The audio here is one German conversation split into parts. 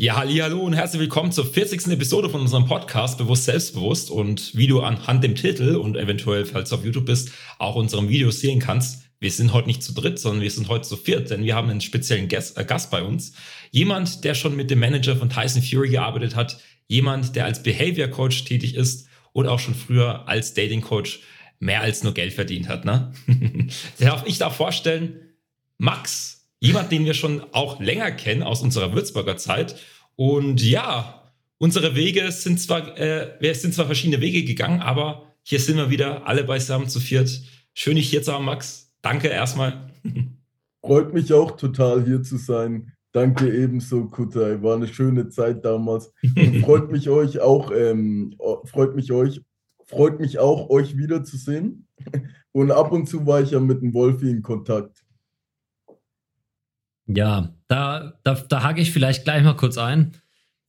Ja, hallo und herzlich willkommen zur 40. Episode von unserem Podcast Bewusst Selbstbewusst und wie du anhand dem Titel und eventuell, falls du auf YouTube bist, auch unseren Videos sehen kannst. Wir sind heute nicht zu dritt, sondern wir sind heute zu viert, denn wir haben einen speziellen Gast, äh, Gast bei uns. Jemand, der schon mit dem Manager von Tyson Fury gearbeitet hat, jemand, der als Behavior Coach tätig ist und auch schon früher als Dating Coach mehr als nur Geld verdient hat. Ne? ich darf vorstellen, Max Jemand, den wir schon auch länger kennen aus unserer Würzburger Zeit. Und ja, unsere Wege sind zwar, äh, wir sind zwar verschiedene Wege gegangen, aber hier sind wir wieder alle beisammen zu viert. Schön, dich hier zu haben, Max. Danke erstmal. Freut mich auch total, hier zu sein. Danke ebenso, Kutai. War eine schöne Zeit damals. Und freut mich euch auch, ähm, freut mich euch, freut mich auch, euch wiederzusehen. Und ab und zu war ich ja mit dem Wolfi in Kontakt. Ja, da, da, da hake ich vielleicht gleich mal kurz ein.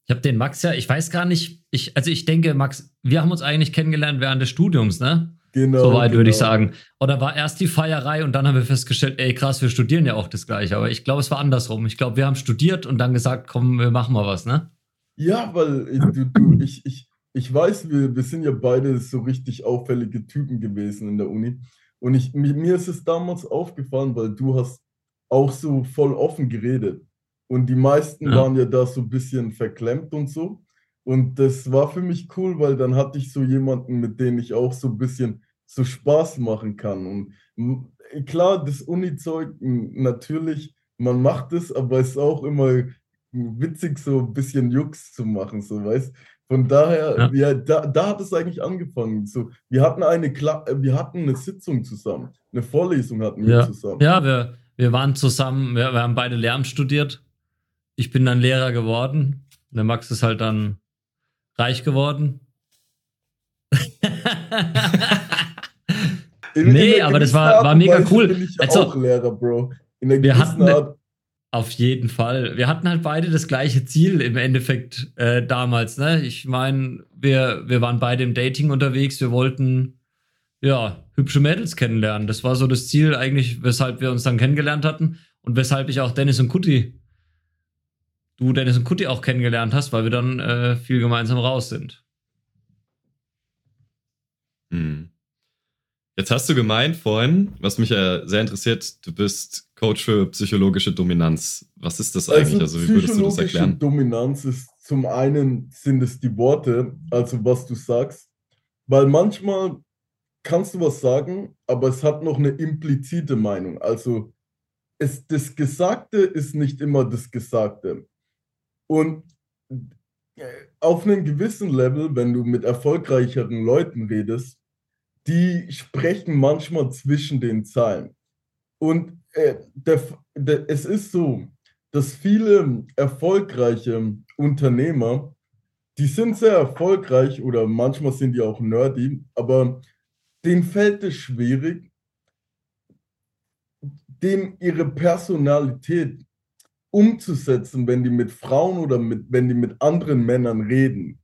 Ich habe den Max ja, ich weiß gar nicht, ich, also ich denke, Max, wir haben uns eigentlich kennengelernt während des Studiums, ne? Genau. Soweit genau. würde ich sagen. Oder war erst die Feierei und dann haben wir festgestellt, ey krass, wir studieren ja auch das gleiche. Aber ich glaube, es war andersrum. Ich glaube, wir haben studiert und dann gesagt, komm, wir machen mal was, ne? Ja, weil ich, du, du, ich, ich, ich weiß, wir, wir sind ja beide so richtig auffällige Typen gewesen in der Uni. Und ich, mir ist es damals aufgefallen, weil du hast auch so voll offen geredet. Und die meisten ja. waren ja da so ein bisschen verklemmt und so. Und das war für mich cool, weil dann hatte ich so jemanden, mit dem ich auch so ein bisschen so Spaß machen kann. Und klar, das Uni-Zeug, natürlich, man macht es, aber es ist auch immer witzig, so ein bisschen Jux zu machen, so weißt Von daher, ja. ja, da, da hat es eigentlich angefangen. So, wir hatten eine Kla wir hatten eine Sitzung zusammen, eine Vorlesung hatten wir ja. zusammen. Ja, wir, wir waren zusammen, wir, wir haben beide Lehramt studiert. Ich bin dann Lehrer geworden. Der Max ist halt dann reich geworden. nee, aber das war, war mega cool. also, auch Lehrer, Bro. In der wir hatten Art. auf jeden Fall. Wir hatten halt beide das gleiche Ziel im Endeffekt äh, damals. Ne? Ich meine, wir, wir waren beide im Dating unterwegs. Wir wollten ja, hübsche Mädels kennenlernen. Das war so das Ziel eigentlich, weshalb wir uns dann kennengelernt hatten und weshalb ich auch Dennis und Kutti, du Dennis und Kutti auch kennengelernt hast, weil wir dann äh, viel gemeinsam raus sind. Hm. Jetzt hast du gemeint vorhin, was mich ja sehr interessiert, du bist Coach für psychologische Dominanz. Was ist das eigentlich? Also, also wie würdest du das erklären? Dominanz ist zum einen sind es die Worte, also was du sagst, weil manchmal kannst du was sagen, aber es hat noch eine implizite Meinung. Also es, das Gesagte ist nicht immer das Gesagte. Und äh, auf einem gewissen Level, wenn du mit erfolgreicheren Leuten redest, die sprechen manchmal zwischen den Zeilen. Und äh, der, der, es ist so, dass viele erfolgreiche Unternehmer, die sind sehr erfolgreich oder manchmal sind die auch nerdy, aber denen fällt es schwierig, dem ihre Personalität umzusetzen, wenn die mit Frauen oder mit, wenn die mit anderen Männern reden.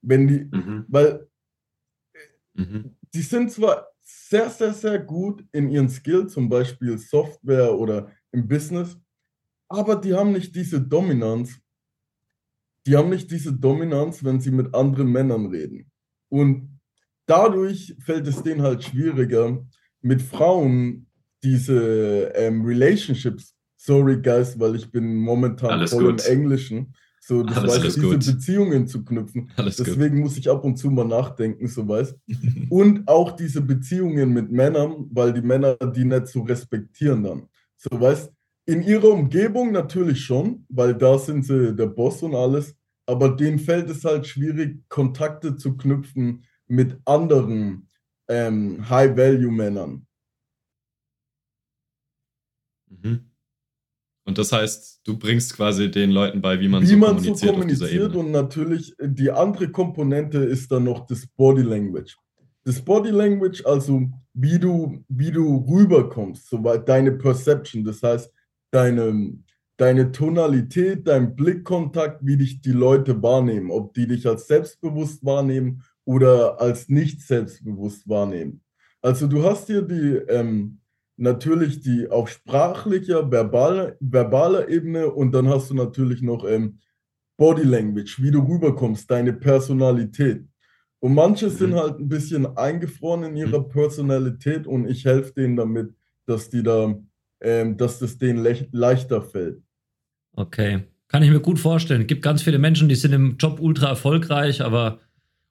Wenn die, mhm. weil mhm. die sind zwar sehr, sehr, sehr gut in ihren Skills, zum Beispiel Software oder im Business, aber die haben nicht diese Dominanz. Die haben nicht diese Dominanz, wenn sie mit anderen Männern reden. Und dadurch fällt es denen halt schwieriger, mit Frauen diese ähm, Relationships, sorry guys, weil ich bin momentan alles voll gut. im Englischen, so das alles, weiß, diese gut. Beziehungen zu knüpfen. Alles Deswegen gut. muss ich ab und zu mal nachdenken, so weißt. und auch diese Beziehungen mit Männern, weil die Männer die nicht so respektieren dann. So weißt, in ihrer Umgebung natürlich schon, weil da sind sie der Boss und alles, aber denen fällt es halt schwierig, Kontakte zu knüpfen, mit anderen ähm, High-Value-Männern. Mhm. Und das heißt, du bringst quasi den Leuten bei, wie man wie so man kommuniziert. So kommuniziert und natürlich die andere Komponente ist dann noch das Body Language. Das Body Language, also wie du, wie du rüberkommst, soweit deine Perception, das heißt deine, deine Tonalität, dein Blickkontakt, wie dich die Leute wahrnehmen, ob die dich als selbstbewusst wahrnehmen oder als nicht selbstbewusst wahrnehmen. Also du hast hier die ähm, natürlich die auf sprachlicher, verbaler, verbaler Ebene und dann hast du natürlich noch ähm, Body Language, wie du rüberkommst, deine Personalität. Und manche mhm. sind halt ein bisschen eingefroren in ihrer mhm. Personalität und ich helfe denen damit, dass die da, ähm, dass das denen le leichter fällt. Okay. Kann ich mir gut vorstellen. Es gibt ganz viele Menschen, die sind im Job ultra erfolgreich, aber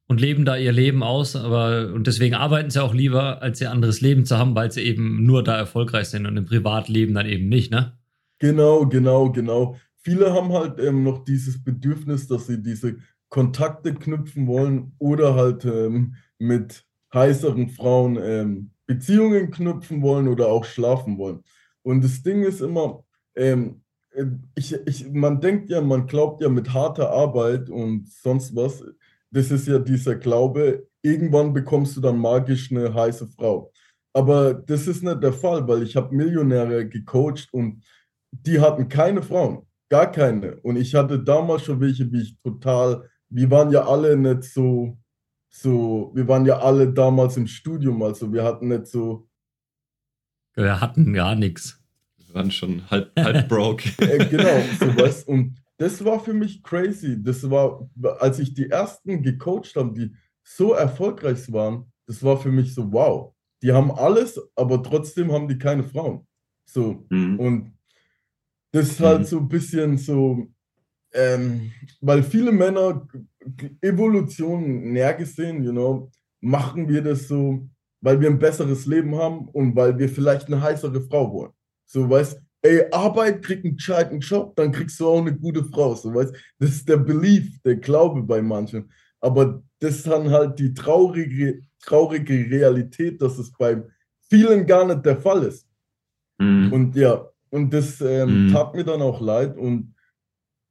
und leben da ihr Leben aus, aber und deswegen arbeiten sie auch lieber, als ihr anderes Leben zu haben, weil sie eben nur da erfolgreich sind und im Privatleben dann eben nicht, ne? Genau, genau, genau. Viele haben halt ähm, noch dieses Bedürfnis, dass sie diese Kontakte knüpfen wollen oder halt ähm, mit heißeren Frauen ähm, Beziehungen knüpfen wollen oder auch schlafen wollen. Und das Ding ist immer, ähm, ich, ich, man denkt ja, man glaubt ja mit harter Arbeit und sonst was, das ist ja dieser Glaube, irgendwann bekommst du dann magisch eine heiße Frau. Aber das ist nicht der Fall, weil ich habe Millionäre gecoacht und die hatten keine Frauen, gar keine. Und ich hatte damals schon welche, wie ich total, wir waren ja alle nicht so, so, wir waren ja alle damals im Studium, also wir hatten nicht so. Wir hatten gar nichts. Wir waren schon halb, halb broke. äh, genau, sowas. Und das war für mich crazy. Das war, als ich die ersten gecoacht habe, die so erfolgreich waren, das war für mich so, wow. Die haben alles, aber trotzdem haben die keine Frauen. So. Mhm. Und das ist halt mhm. so ein bisschen so, ähm, weil viele Männer Evolution näher gesehen, you know, machen wir das so, weil wir ein besseres Leben haben und weil wir vielleicht eine heißere Frau wollen. So, weißt ey, Arbeit, krieg einen gescheiten Job, dann kriegst du auch eine gute Frau. So, weißt Das ist der Belief, der Glaube bei manchen. Aber das ist dann halt die traurige, traurige Realität, dass es bei vielen gar nicht der Fall ist. Mhm. Und ja, und das ähm, mhm. tat mir dann auch leid. Und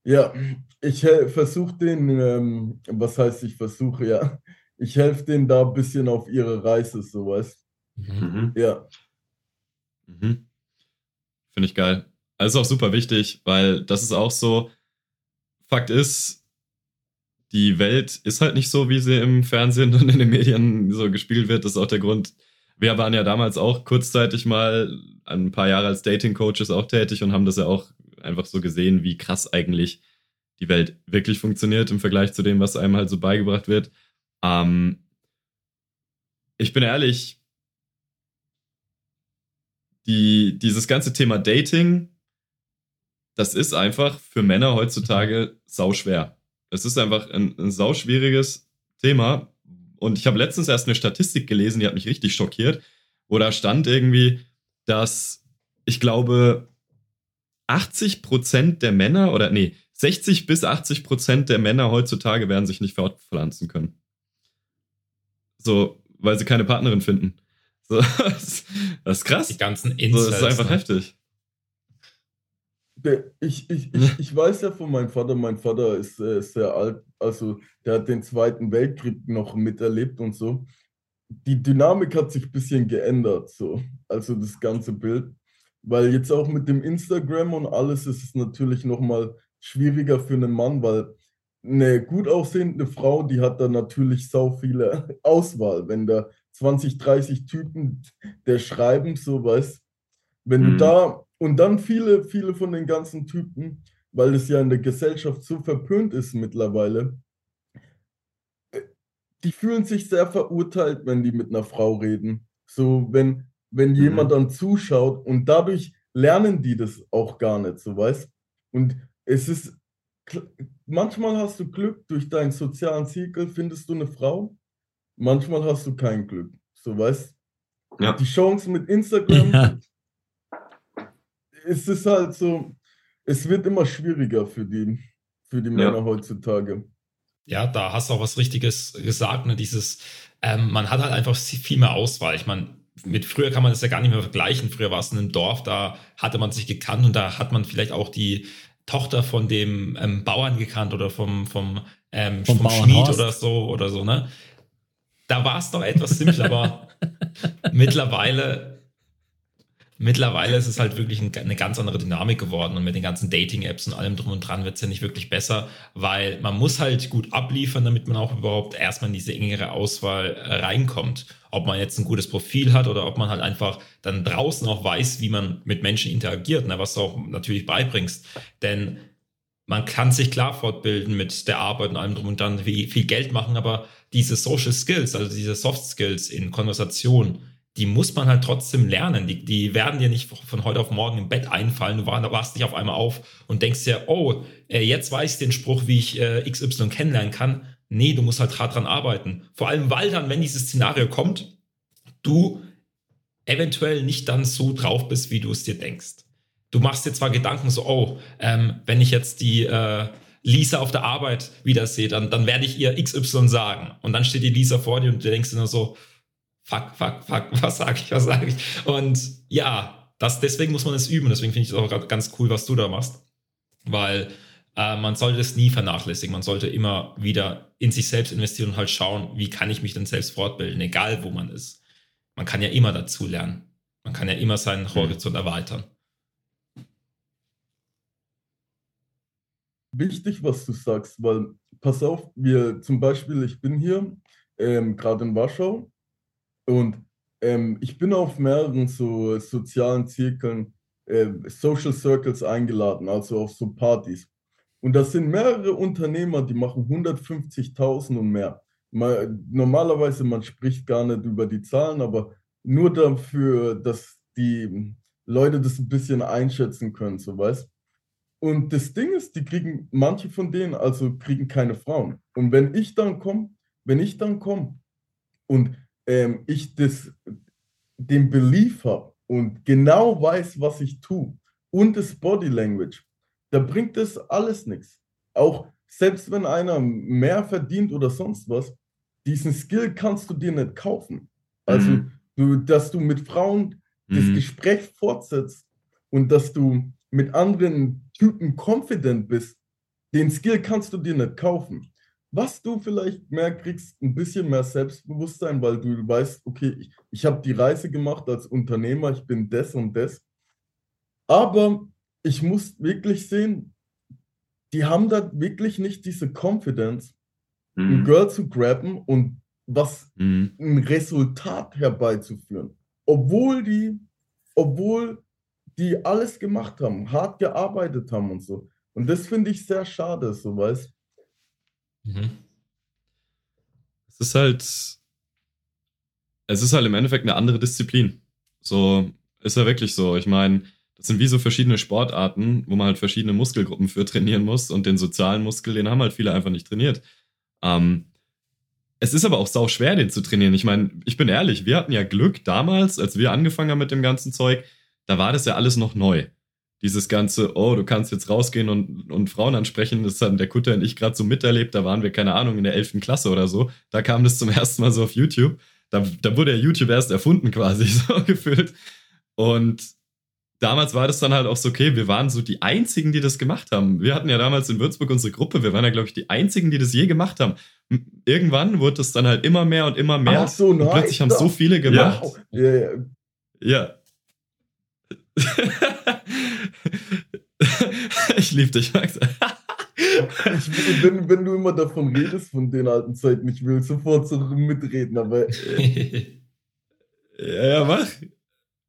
ja, ich versuche den, ähm, was heißt ich versuche, ja, ich helfe denen da ein bisschen auf ihre Reise, so weißt mhm. Ja. Mhm. Finde ich geil. Also ist auch super wichtig, weil das ist auch so, Fakt ist, die Welt ist halt nicht so, wie sie im Fernsehen und in den Medien so gespielt wird. Das ist auch der Grund. Wir waren ja damals auch kurzzeitig mal ein paar Jahre als Dating-Coaches auch tätig und haben das ja auch einfach so gesehen, wie krass eigentlich die Welt wirklich funktioniert im Vergleich zu dem, was einem halt so beigebracht wird. Ähm, ich bin ehrlich, die, dieses ganze Thema Dating, das ist einfach für Männer heutzutage sauschwer. Es ist einfach ein, ein sauschwieriges Thema. Und ich habe letztens erst eine Statistik gelesen, die hat mich richtig schockiert, wo da stand irgendwie, dass ich glaube 80 Prozent der Männer oder nee, 60 bis 80 Prozent der Männer heutzutage werden sich nicht fortpflanzen können. So, weil sie keine Partnerin finden. So, das, ist krass. Die ganzen Insights. So, das ist einfach ne? heftig. Ich, ich, ich, ich weiß ja von meinem Vater, mein Vater ist äh, sehr alt, also der hat den Zweiten Weltkrieg noch miterlebt und so. Die Dynamik hat sich ein bisschen geändert, so, also das ganze Bild. Weil jetzt auch mit dem Instagram und alles ist es natürlich nochmal schwieriger für einen Mann, weil eine gut aussehende Frau, die hat da natürlich sau viele Auswahl. Wenn da 20, 30 Typen, der schreiben, so was. Wenn mhm. du da, und dann viele, viele von den ganzen Typen, weil es ja in der Gesellschaft so verpönt ist mittlerweile, äh, die fühlen sich sehr verurteilt, wenn die mit einer Frau reden. So, wenn, wenn mhm. jemand dann zuschaut und dadurch lernen die das auch gar nicht, so weißt. Und es ist, manchmal hast du Glück durch deinen sozialen Zirkel, findest du eine Frau manchmal hast du kein Glück. So weißt ja. Die Chance mit Instagram, ja. es ist halt so, es wird immer schwieriger für die, für die Männer ja. heutzutage. Ja, da hast du auch was Richtiges gesagt, ne? Dieses, ähm, man hat halt einfach viel mehr Auswahl. Ich meine, mit früher kann man das ja gar nicht mehr vergleichen. Früher war es in einem Dorf, da hatte man sich gekannt und da hat man vielleicht auch die Tochter von dem ähm, Bauern gekannt oder vom, vom, ähm, vom, vom Schmied oder so oder so, ne? Da war es noch etwas simpler, aber mittlerweile, mittlerweile ist es halt wirklich eine ganz andere Dynamik geworden und mit den ganzen Dating-Apps und allem drum und dran wird es ja nicht wirklich besser, weil man muss halt gut abliefern, damit man auch überhaupt erstmal in diese engere Auswahl äh, reinkommt. Ob man jetzt ein gutes Profil hat oder ob man halt einfach dann draußen auch weiß, wie man mit Menschen interagiert, ne, was du auch natürlich beibringst. Denn man kann sich klar fortbilden mit der Arbeit und allem drum und dann wie viel Geld machen, aber diese Social Skills, also diese Soft Skills in Konversation, die muss man halt trotzdem lernen. Die, die werden dir nicht von heute auf morgen im Bett einfallen. Du wachst dich auf einmal auf und denkst dir, oh, äh, jetzt weiß ich den Spruch, wie ich äh, XY kennenlernen kann. Nee, du musst halt hart dran arbeiten. Vor allem, weil dann, wenn dieses Szenario kommt, du eventuell nicht dann so drauf bist, wie du es dir denkst. Du machst dir zwar Gedanken so, oh, ähm, wenn ich jetzt die äh, Lisa auf der Arbeit wiedersehe, dann, dann werde ich ihr XY sagen. Und dann steht die Lisa vor dir und du denkst dir nur so, fuck, fuck, fuck, was sag ich, was sag ich? Und ja, das, deswegen muss man es üben. Deswegen finde ich es auch ganz cool, was du da machst. Weil äh, man sollte es nie vernachlässigen. Man sollte immer wieder in sich selbst investieren und halt schauen, wie kann ich mich denn selbst fortbilden, egal wo man ist. Man kann ja immer dazu lernen. Man kann ja immer seinen mhm. Horizont erweitern. Wichtig, was du sagst, weil pass auf, wir zum Beispiel, ich bin hier ähm, gerade in Warschau und ähm, ich bin auf mehreren so sozialen Zirkeln, äh, Social Circles eingeladen, also auf so Partys. Und das sind mehrere Unternehmer, die machen 150.000 und mehr. Mal, normalerweise, man spricht gar nicht über die Zahlen, aber nur dafür, dass die Leute das ein bisschen einschätzen können, so weißt. Und das Ding ist, die kriegen, manche von denen also kriegen keine Frauen. Und wenn ich dann komme, wenn ich dann komme und ähm, ich das, den Belief habe und genau weiß, was ich tue und das Body Language, da bringt das alles nichts. Auch selbst wenn einer mehr verdient oder sonst was, diesen Skill kannst du dir nicht kaufen. Also, mhm. du, dass du mit Frauen mhm. das Gespräch fortsetzt und dass du mit anderen Typen confident bist, den Skill kannst du dir nicht kaufen. Was du vielleicht mehr kriegst, ein bisschen mehr Selbstbewusstsein, weil du weißt, okay, ich, ich habe die Reise gemacht als Unternehmer, ich bin das und das. Aber ich muss wirklich sehen, die haben da wirklich nicht diese Confidence, mhm. ein Girl zu grabben und was mhm. ein Resultat herbeizuführen. Obwohl die, obwohl die alles gemacht haben, hart gearbeitet haben und so. Und das finde ich sehr schade, so weißt mhm. Es ist halt, es ist halt im Endeffekt eine andere Disziplin. So ist ja wirklich so. Ich meine, das sind wie so verschiedene Sportarten, wo man halt verschiedene Muskelgruppen für trainieren muss und den sozialen Muskel, den haben halt viele einfach nicht trainiert. Ähm, es ist aber auch sau schwer, den zu trainieren. Ich meine, ich bin ehrlich, wir hatten ja Glück damals, als wir angefangen haben mit dem ganzen Zeug, da war das ja alles noch neu. Dieses ganze, oh, du kannst jetzt rausgehen und, und Frauen ansprechen, das haben der Kutter und ich gerade so miterlebt, da waren wir, keine Ahnung, in der 11. Klasse oder so. Da kam das zum ersten Mal so auf YouTube. Da, da wurde ja YouTube erst erfunden quasi, so gefühlt. Und damals war das dann halt auch so, okay, wir waren so die Einzigen, die das gemacht haben. Wir hatten ja damals in Würzburg unsere Gruppe, wir waren ja, glaube ich, die Einzigen, die das je gemacht haben. Irgendwann wurde das dann halt immer mehr und immer mehr. Ach so, nice. Und plötzlich haben so viele gemacht. Ja, ja, ja. ja. Ich liebe dich, Max. ich, wenn, wenn, du immer davon redest, von den alten Zeiten, ich will sofort so mitreden, aber. Äh. ja, ja, mach.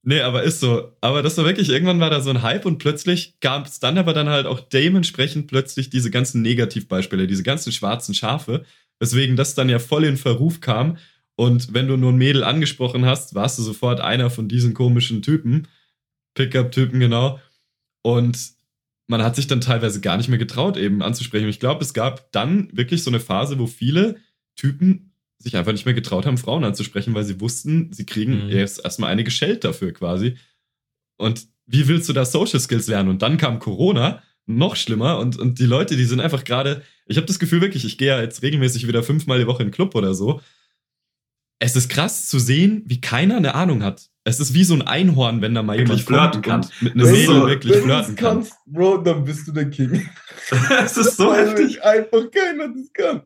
Nee, aber ist so. Aber das war wirklich, irgendwann war da so ein Hype und plötzlich gab es dann aber dann halt auch dementsprechend plötzlich diese ganzen Negativbeispiele, diese ganzen schwarzen Schafe, weswegen das dann ja voll in Verruf kam. Und wenn du nur ein Mädel angesprochen hast, warst du sofort einer von diesen komischen Typen. Pickup-Typen, genau. Und man hat sich dann teilweise gar nicht mehr getraut, eben anzusprechen. Ich glaube, es gab dann wirklich so eine Phase, wo viele Typen sich einfach nicht mehr getraut haben, Frauen anzusprechen, weil sie wussten, sie kriegen mhm. erst erstmal eine geschellt dafür quasi. Und wie willst du da Social Skills lernen? Und dann kam Corona, noch schlimmer. Und, und die Leute, die sind einfach gerade, ich habe das Gefühl wirklich, ich gehe ja jetzt regelmäßig wieder fünfmal die Woche in den Club oder so. Es ist krass zu sehen, wie keiner eine Ahnung hat. Es ist wie so ein Einhorn, wenn da mal jemand flirten kann. Mit einer Mädel so, wirklich wenn flirten kann. kannst, Bro, dann bist du der King. Es ist so heftig. Einfach keiner das kann.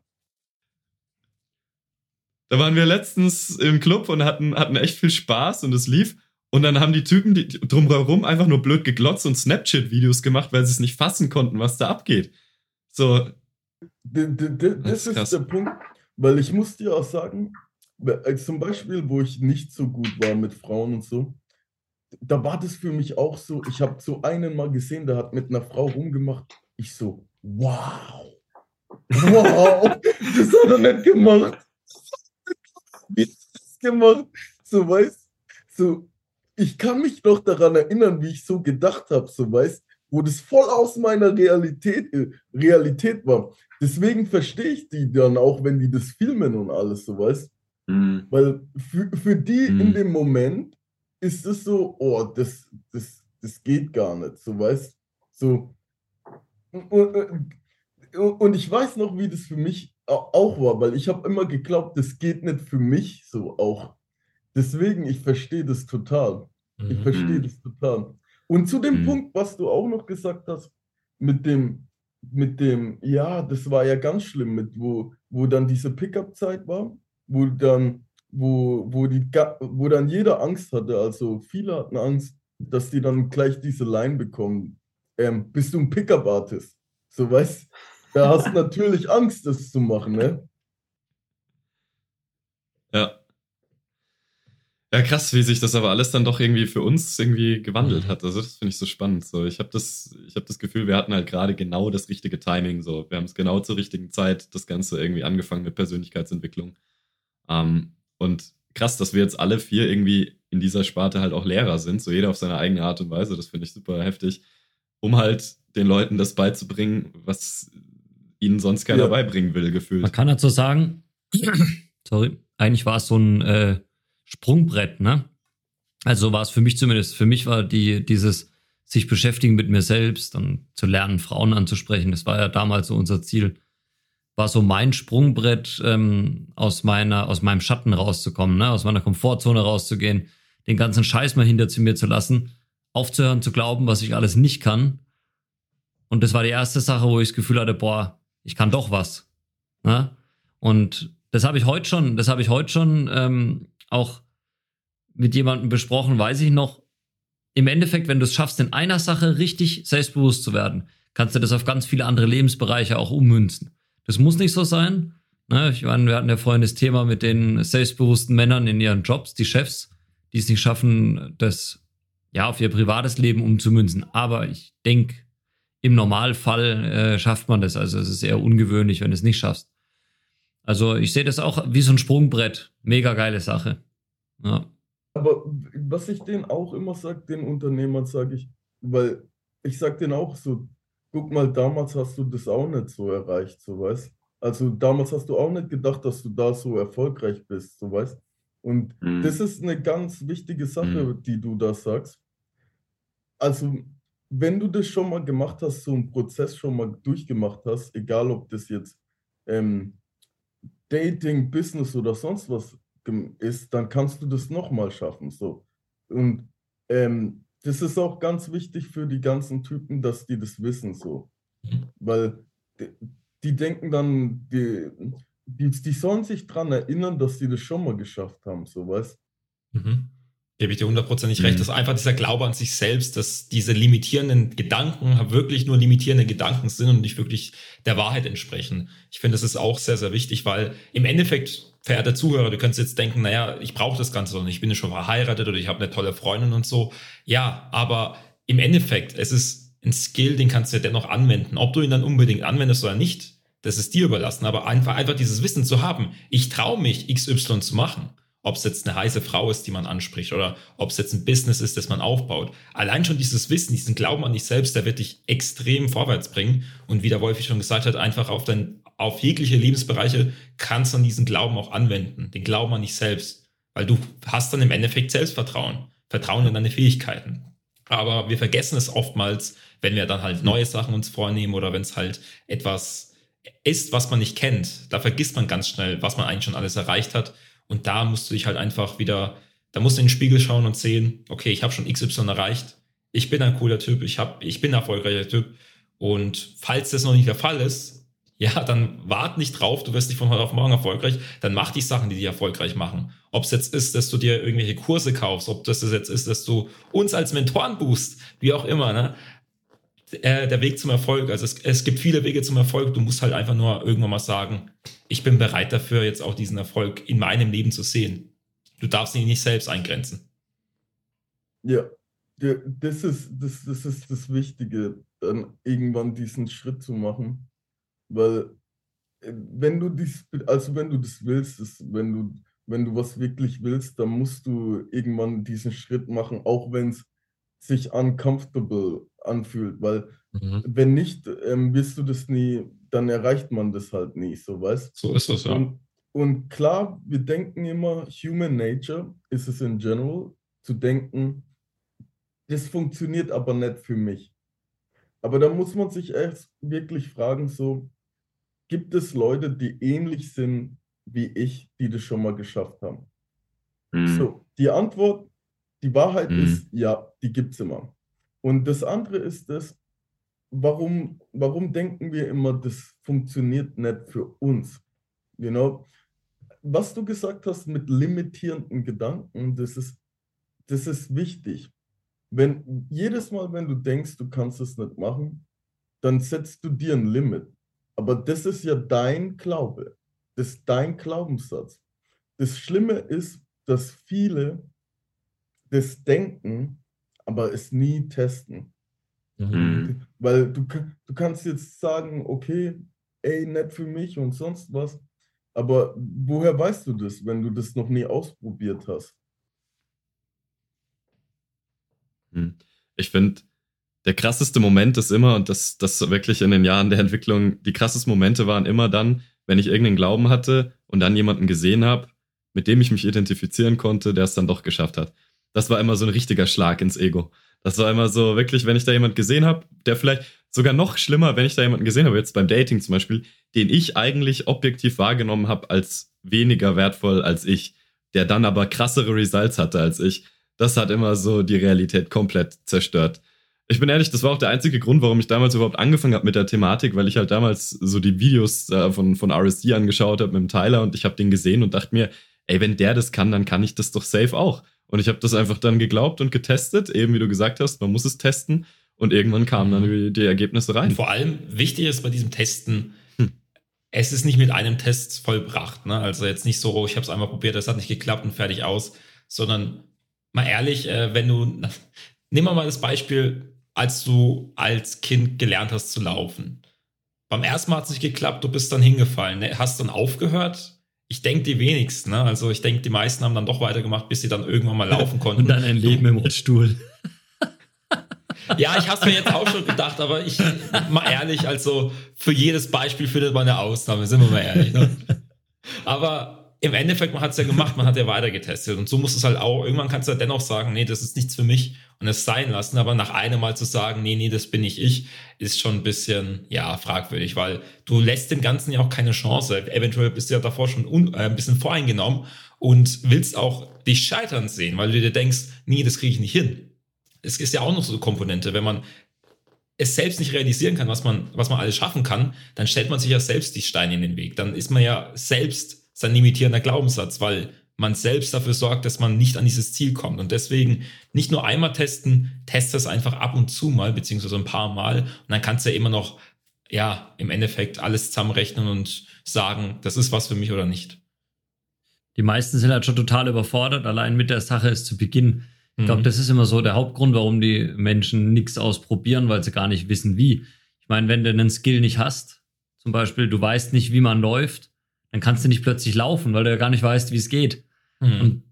Da waren wir letztens im Club und hatten, hatten echt viel Spaß und es lief. Und dann haben die Typen die drumherum einfach nur blöd geglotzt und Snapchat-Videos gemacht, weil sie es nicht fassen konnten, was da abgeht. So. Das, das ist, ist der Punkt, weil ich muss dir auch sagen, zum Beispiel, wo ich nicht so gut war mit Frauen und so, da war das für mich auch so, ich habe so einen mal gesehen, der hat mit einer Frau rumgemacht. Ich so, wow, wow, das hat er nicht gemacht. Wie das gemacht? So, weißt so, ich kann mich noch daran erinnern, wie ich so gedacht habe, so, weißt wo das voll aus meiner Realität, äh, Realität war. Deswegen verstehe ich die dann auch, wenn die das filmen und alles, so, weißt mhm. Weil für, für die mhm. in dem Moment ist es so, oh, das, das, das geht gar nicht, so, weißt So. Und, und ich weiß noch, wie das für mich auch war, weil ich habe immer geglaubt, das geht nicht für mich so auch. Deswegen, ich verstehe das total. Ich mhm. verstehe das total. Und zu dem mhm. Punkt, was du auch noch gesagt hast, mit dem, mit dem, ja, das war ja ganz schlimm, mit wo, wo dann diese Pickup-Zeit war, wo dann, wo, wo, die, wo dann jeder Angst hatte, also viele hatten Angst, dass die dann gleich diese Line bekommen. Ähm, bist du ein Pickup-Artist? So weißt da hast du natürlich Angst, das zu machen, ne? Ja. Ja, krass, wie sich das aber alles dann doch irgendwie für uns irgendwie gewandelt hat. Also das finde ich so spannend. So, ich habe das, ich habe das Gefühl, wir hatten halt gerade genau das richtige Timing. So, wir haben es genau zur richtigen Zeit das Ganze irgendwie angefangen mit Persönlichkeitsentwicklung. Ähm, und krass, dass wir jetzt alle vier irgendwie in dieser Sparte halt auch Lehrer sind, so jeder auf seine eigene Art und Weise. Das finde ich super heftig, um halt den Leuten das beizubringen, was ihnen sonst keiner ja. beibringen will, gefühlt. Man kann dazu sagen, sorry, eigentlich war es so ein äh, Sprungbrett, ne? Also war es für mich zumindest. Für mich war die, dieses sich beschäftigen mit mir selbst und zu lernen, Frauen anzusprechen, das war ja damals so unser Ziel, war so mein Sprungbrett, ähm, aus meiner, aus meinem Schatten rauszukommen, ne? aus meiner Komfortzone rauszugehen, den ganzen Scheiß mal hinter zu mir zu lassen, aufzuhören zu glauben, was ich alles nicht kann. Und das war die erste Sache, wo ich das Gefühl hatte, boah, ich kann doch was. Ne? Und das habe ich heute schon, das habe ich heute schon ähm, auch mit jemandem besprochen, weiß ich noch. Im Endeffekt, wenn du es schaffst, in einer Sache richtig selbstbewusst zu werden, kannst du das auf ganz viele andere Lebensbereiche auch ummünzen. Das muss nicht so sein. Ne? Ich meine, wir hatten ja vorhin das Thema mit den selbstbewussten Männern in ihren Jobs, die Chefs, die es nicht schaffen, das ja auf ihr privates Leben umzumünzen. Aber ich denke, im Normalfall äh, schafft man das. Also es ist eher ungewöhnlich, wenn du es nicht schaffst. Also ich sehe das auch wie so ein Sprungbrett. Mega geile Sache. Ja. Aber was ich denen auch immer sage, den Unternehmern sage ich, weil ich sage denen auch so, guck mal, damals hast du das auch nicht so erreicht, so weißt. Also damals hast du auch nicht gedacht, dass du da so erfolgreich bist, so weißt. Und mhm. das ist eine ganz wichtige Sache, mhm. die du da sagst. Also wenn du das schon mal gemacht hast, so einen Prozess schon mal durchgemacht hast, egal ob das jetzt ähm, Dating, Business oder sonst was ist, dann kannst du das nochmal schaffen. So. Und ähm, das ist auch ganz wichtig für die ganzen Typen, dass die das wissen. So. Weil die, die denken dann, die, die, die sollen sich daran erinnern, dass sie das schon mal geschafft haben, so weißt mhm gebe ich dir hundertprozentig mhm. recht, dass einfach dieser Glaube an sich selbst, dass diese limitierenden Gedanken wirklich nur limitierende Gedanken sind und nicht wirklich der Wahrheit entsprechen. Ich finde, das ist auch sehr, sehr wichtig, weil im Endeffekt, verehrte Zuhörer, du könntest jetzt denken, naja, ich brauche das Ganze doch nicht, ich bin ja schon verheiratet oder ich habe eine tolle Freundin und so. Ja, aber im Endeffekt, es ist ein Skill, den kannst du ja dennoch anwenden. Ob du ihn dann unbedingt anwendest oder nicht, das ist dir überlassen. Aber einfach, einfach dieses Wissen zu haben, ich traue mich, XY zu machen ob es jetzt eine heiße Frau ist, die man anspricht oder ob es jetzt ein Business ist, das man aufbaut. Allein schon dieses Wissen, diesen Glauben an dich selbst, der wird dich extrem vorwärts bringen. Und wie der Wolfi schon gesagt hat, einfach auf, dein, auf jegliche Lebensbereiche kannst du dann diesen Glauben auch anwenden, den Glauben an dich selbst. Weil du hast dann im Endeffekt Selbstvertrauen, Vertrauen in deine Fähigkeiten. Aber wir vergessen es oftmals, wenn wir dann halt neue Sachen uns vornehmen oder wenn es halt etwas ist, was man nicht kennt. Da vergisst man ganz schnell, was man eigentlich schon alles erreicht hat und da musst du dich halt einfach wieder, da musst du in den Spiegel schauen und sehen, okay, ich habe schon XY erreicht. Ich bin ein cooler Typ, ich, hab, ich bin ein erfolgreicher Typ. Und falls das noch nicht der Fall ist, ja, dann wart nicht drauf, du wirst nicht von heute auf morgen erfolgreich, dann mach die Sachen, die dich erfolgreich machen. Ob es jetzt ist, dass du dir irgendwelche Kurse kaufst, ob das jetzt ist, dass du uns als Mentoren boost, wie auch immer, ne? Äh, der Weg zum Erfolg. Also es, es gibt viele Wege zum Erfolg. Du musst halt einfach nur irgendwann mal sagen, ich bin bereit dafür, jetzt auch diesen Erfolg in meinem Leben zu sehen. Du darfst ihn nicht selbst eingrenzen. Ja, das ist das, das ist das Wichtige. dann irgendwann diesen Schritt zu machen. Weil äh, wenn du dies, also wenn du das willst, das, wenn du, wenn du was wirklich willst, dann musst du irgendwann diesen Schritt machen, auch wenn es sich uncomfortable anfühlt, weil mhm. wenn nicht, ähm, wirst du das nie, dann erreicht man das halt nie, so weißt So ist das, ja. Und, und klar, wir denken immer, Human Nature ist es in general, zu denken, das funktioniert aber nicht für mich. Aber da muss man sich erst wirklich fragen, so, gibt es Leute, die ähnlich sind wie ich, die das schon mal geschafft haben? Mhm. So, die Antwort, die Wahrheit mhm. ist, ja, die gibt es immer. Und das andere ist das, warum, warum denken wir immer, das funktioniert nicht für uns? You know? Was du gesagt hast mit limitierenden Gedanken, das ist, das ist wichtig. Wenn jedes Mal, wenn du denkst, du kannst es nicht machen, dann setzt du dir ein Limit. Aber das ist ja dein Glaube. Das ist dein Glaubenssatz. Das Schlimme ist, dass viele das denken, aber es nie testen. Mhm. Weil du, du kannst jetzt sagen, okay, ey, nett für mich und sonst was. Aber woher weißt du das, wenn du das noch nie ausprobiert hast? Hm. Ich finde, der krasseste Moment ist immer, und das, das wirklich in den Jahren der Entwicklung, die krassesten Momente waren immer dann, wenn ich irgendeinen Glauben hatte und dann jemanden gesehen habe, mit dem ich mich identifizieren konnte, der es dann doch geschafft hat. Das war immer so ein richtiger Schlag ins Ego. Das war immer so, wirklich, wenn ich da jemanden gesehen habe, der vielleicht sogar noch schlimmer, wenn ich da jemanden gesehen habe, jetzt beim Dating zum Beispiel, den ich eigentlich objektiv wahrgenommen habe als weniger wertvoll als ich, der dann aber krassere Results hatte als ich. Das hat immer so die Realität komplett zerstört. Ich bin ehrlich, das war auch der einzige Grund, warum ich damals überhaupt angefangen habe mit der Thematik, weil ich halt damals so die Videos äh, von, von RSD angeschaut habe mit dem Tyler und ich habe den gesehen und dachte mir, ey, wenn der das kann, dann kann ich das doch safe auch. Und ich habe das einfach dann geglaubt und getestet, eben wie du gesagt hast, man muss es testen. Und irgendwann kamen dann die, mhm. die Ergebnisse rein. Und vor allem wichtig ist bei diesem Testen, hm. es ist nicht mit einem Test vollbracht. Ne? Also jetzt nicht so, ich habe es einmal probiert, es hat nicht geklappt und fertig aus, sondern mal ehrlich, äh, wenn du, nehmen wir mal das Beispiel, als du als Kind gelernt hast zu laufen. Beim ersten Mal hat es nicht geklappt, du bist dann hingefallen. Ne? Hast dann aufgehört? Ich denke die wenigsten, ne? Also ich denke, die meisten haben dann doch weitergemacht, bis sie dann irgendwann mal laufen konnten. Und dann ein Leben im Rollstuhl. ja, ich habe es mir jetzt auch schon gedacht, aber ich, mal ehrlich, also für jedes Beispiel findet man eine Ausnahme, sind wir mal ehrlich. Ne? Aber im Endeffekt, man hat es ja gemacht, man hat ja weiter getestet. Und so muss es halt auch, irgendwann kannst du ja dennoch sagen, nee, das ist nichts für mich und es sein lassen. Aber nach einem Mal zu sagen, nee, nee, das bin nicht ich, ist schon ein bisschen, ja, fragwürdig, weil du lässt dem Ganzen ja auch keine Chance. Eventuell bist du ja davor schon äh, ein bisschen voreingenommen und willst auch dich scheitern sehen, weil du dir denkst, nee, das kriege ich nicht hin. Es ist ja auch noch so eine Komponente, wenn man es selbst nicht realisieren kann, was man, was man alles schaffen kann, dann stellt man sich ja selbst die Steine in den Weg. Dann ist man ja selbst sein limitierender Glaubenssatz, weil man selbst dafür sorgt, dass man nicht an dieses Ziel kommt. Und deswegen nicht nur einmal testen, teste es einfach ab und zu mal, beziehungsweise ein paar Mal. Und dann kannst du ja immer noch, ja, im Endeffekt alles zusammenrechnen und sagen, das ist was für mich oder nicht. Die meisten sind halt schon total überfordert, allein mit der Sache ist zu Beginn. Ich glaube, mhm. das ist immer so der Hauptgrund, warum die Menschen nichts ausprobieren, weil sie gar nicht wissen, wie. Ich meine, wenn du einen Skill nicht hast, zum Beispiel, du weißt nicht, wie man läuft, dann kannst du nicht plötzlich laufen, weil du ja gar nicht weißt, wie es geht. Mhm. Und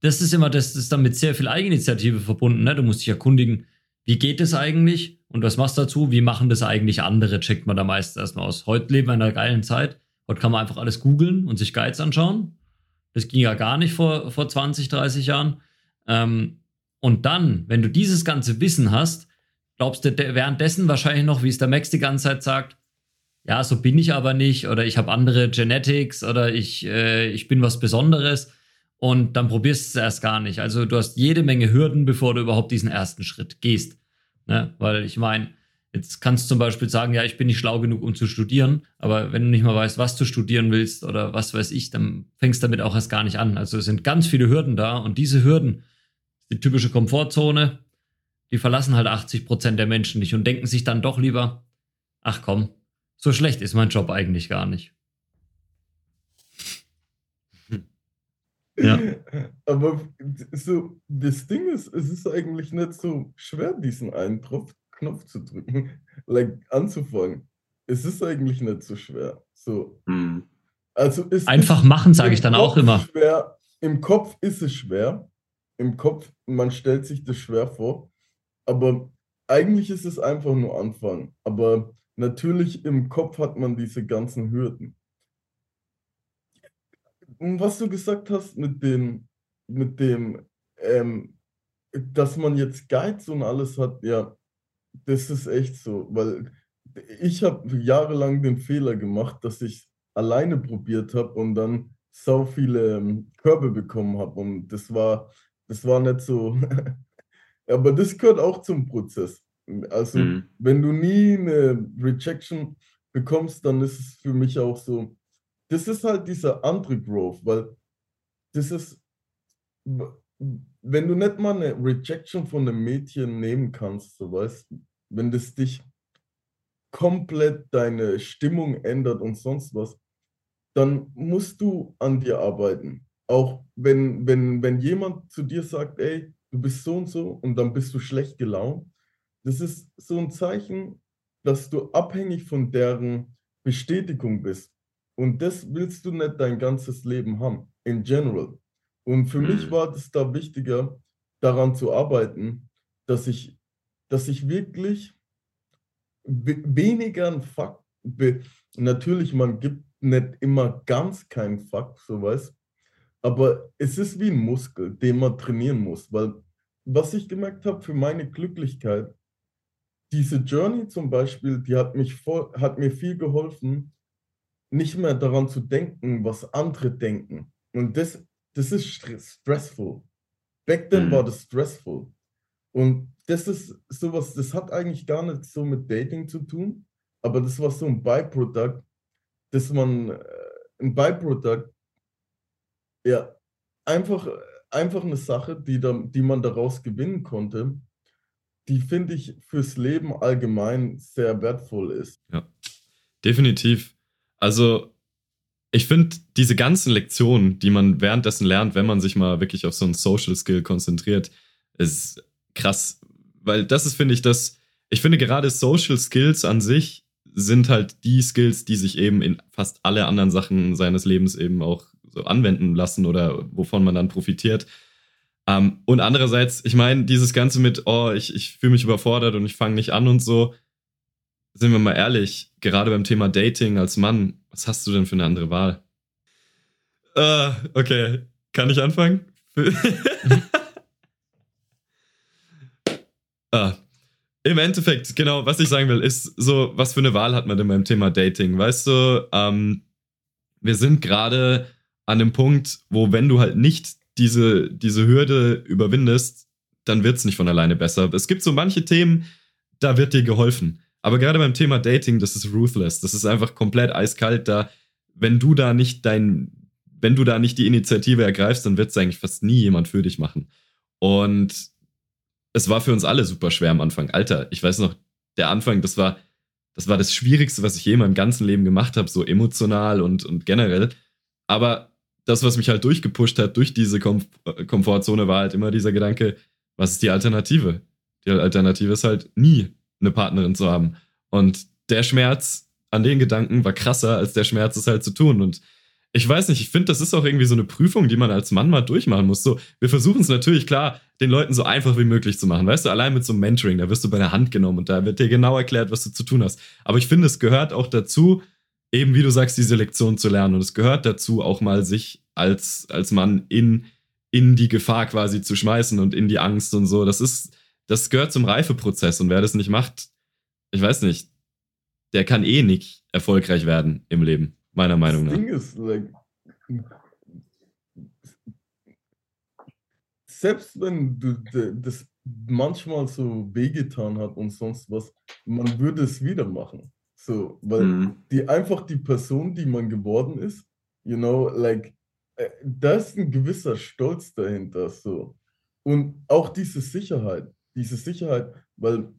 das ist immer, das ist dann mit sehr viel Eigeninitiative verbunden. Ne? Du musst dich erkundigen, wie geht es eigentlich und was machst du dazu? Wie machen das eigentlich andere? Checkt man da meistens erstmal aus. Heute leben wir in einer geilen Zeit. Heute kann man einfach alles googeln und sich Guides anschauen. Das ging ja gar nicht vor, vor 20, 30 Jahren. Ähm, und dann, wenn du dieses ganze Wissen hast, glaubst du währenddessen wahrscheinlich noch, wie es der Max die ganze Zeit sagt, ja, so bin ich aber nicht oder ich habe andere Genetics oder ich, äh, ich bin was Besonderes und dann probierst du es erst gar nicht. Also du hast jede Menge Hürden, bevor du überhaupt diesen ersten Schritt gehst. Ne? Weil ich meine, jetzt kannst du zum Beispiel sagen, ja, ich bin nicht schlau genug, um zu studieren, aber wenn du nicht mal weißt, was du studieren willst oder was weiß ich, dann fängst du damit auch erst gar nicht an. Also es sind ganz viele Hürden da und diese Hürden, die typische Komfortzone, die verlassen halt 80 Prozent der Menschen nicht und denken sich dann doch lieber, ach komm, so schlecht ist mein Job eigentlich gar nicht. Ja. Aber so, das Ding ist, es ist eigentlich nicht so schwer, diesen Eindruck Knopf zu drücken, like, anzufangen. Es ist eigentlich nicht so schwer. So. Mhm. Also Einfach machen, sage ich dann Kopf auch immer. Schwer, Im Kopf ist es schwer. Im Kopf, man stellt sich das schwer vor. Aber eigentlich ist es einfach nur Anfang. Aber natürlich im Kopf hat man diese ganzen Hürden. Und was du gesagt hast mit dem, mit dem, ähm, dass man jetzt Guides und alles hat, ja, das ist echt so, weil ich habe jahrelang den Fehler gemacht, dass ich alleine probiert habe und dann so viele ähm, Körbe bekommen habe und das war, das war nicht so, aber das gehört auch zum Prozess. Also mhm. wenn du nie eine Rejection bekommst, dann ist es für mich auch so, das ist halt dieser andere Growth, weil das ist, wenn du nicht mal eine Rejection von einem Mädchen nehmen kannst, so weißt, wenn das dich komplett deine Stimmung ändert und sonst was, dann musst du an dir arbeiten. Auch wenn, wenn, wenn jemand zu dir sagt, ey, du bist so und so und dann bist du schlecht gelaunt, das ist so ein Zeichen, dass du abhängig von deren Bestätigung bist. Und das willst du nicht dein ganzes Leben haben, in general. Und für mhm. mich war das da wichtiger, daran zu arbeiten, dass ich, dass ich wirklich weniger ein Fakt, natürlich, man gibt nicht immer ganz keinen Fakt, so weißt aber es ist wie ein Muskel, den man trainieren muss, weil was ich gemerkt habe für meine Glücklichkeit, diese Journey zum Beispiel, die hat, mich voll, hat mir viel geholfen, nicht mehr daran zu denken, was andere denken. Und das, das ist stressful. Back then mhm. war das stressful. Und das ist sowas, das hat eigentlich gar nicht so mit Dating zu tun, aber das war so ein Byproduct, dass man, äh, ein Byproduct, ja, einfach, einfach eine Sache, die, da, die man daraus gewinnen konnte, die finde ich fürs Leben allgemein sehr wertvoll ist. Ja, definitiv. Also, ich finde, diese ganzen Lektionen, die man währenddessen lernt, wenn man sich mal wirklich auf so ein Social Skill konzentriert, ist krass. Weil das ist, finde ich, das, ich finde gerade Social Skills an sich sind halt die Skills, die sich eben in fast alle anderen Sachen seines Lebens eben auch so anwenden lassen oder wovon man dann profitiert. Um, ähm, und andererseits, ich meine, dieses Ganze mit, oh, ich, ich fühle mich überfordert und ich fange nicht an und so, sind wir mal ehrlich, gerade beim Thema Dating als Mann, was hast du denn für eine andere Wahl? Uh, okay, kann ich anfangen? ah. Im Endeffekt, genau, was ich sagen will, ist so, was für eine Wahl hat man denn beim Thema Dating? Weißt du, ähm, wir sind gerade an dem Punkt, wo wenn du halt nicht diese, diese Hürde überwindest, dann wird es nicht von alleine besser. Es gibt so manche Themen, da wird dir geholfen. Aber gerade beim Thema Dating, das ist ruthless. Das ist einfach komplett eiskalt. Da, wenn du da nicht dein, wenn du da nicht die Initiative ergreifst, dann wird es eigentlich fast nie jemand für dich machen. Und es war für uns alle super schwer am Anfang. Alter, ich weiß noch, der Anfang, das war, das war das Schwierigste, was ich je in meinem ganzen Leben gemacht habe, so emotional und, und generell. Aber das, was mich halt durchgepusht hat durch diese Kom Komfortzone, war halt immer dieser Gedanke, was ist die Alternative? Die Alternative ist halt nie eine Partnerin zu haben. Und der Schmerz an den Gedanken war krasser als der Schmerz, es halt zu tun. Und ich weiß nicht, ich finde, das ist auch irgendwie so eine Prüfung, die man als Mann mal durchmachen muss. So, wir versuchen es natürlich klar, den Leuten so einfach wie möglich zu machen. Weißt du, allein mit so einem Mentoring, da wirst du bei der Hand genommen und da wird dir genau erklärt, was du zu tun hast. Aber ich finde, es gehört auch dazu, eben wie du sagst, diese Lektion zu lernen. Und es gehört dazu, auch mal sich als, als Mann in, in die Gefahr quasi zu schmeißen und in die Angst und so. Das ist, das gehört zum Reifeprozess. Und wer das nicht macht, ich weiß nicht, der kann eh nicht erfolgreich werden im Leben, meiner Meinung nach. Das Ding ist, like, selbst wenn du das manchmal so wehgetan hat und sonst was, man würde es wieder machen. So, weil mhm. die einfach die Person, die man geworden ist, you know, like, äh, da ist ein gewisser Stolz dahinter, so. Und auch diese Sicherheit, diese Sicherheit, weil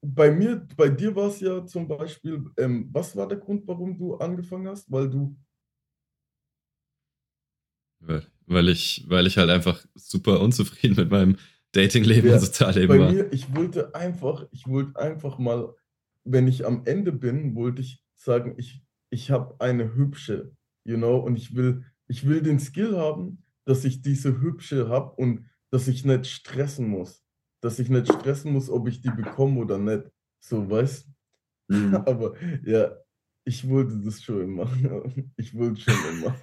bei mir, bei dir war es ja zum Beispiel, ähm, was war der Grund, warum du angefangen hast? Weil du. Weil, ich, weil ich halt einfach super unzufrieden mit meinem Datingleben und Sozialleben war. Mir, ich wollte einfach, ich wollte einfach mal, wenn ich am Ende bin, wollte ich sagen, ich, ich habe eine hübsche, you know, und ich will, ich will den Skill haben, dass ich diese hübsche habe und dass ich nicht stressen muss. Dass ich nicht stressen muss, ob ich die bekomme oder nicht. So, weißt mhm. Aber ja, ich wollte das schon immer. Ich wollte schon immer.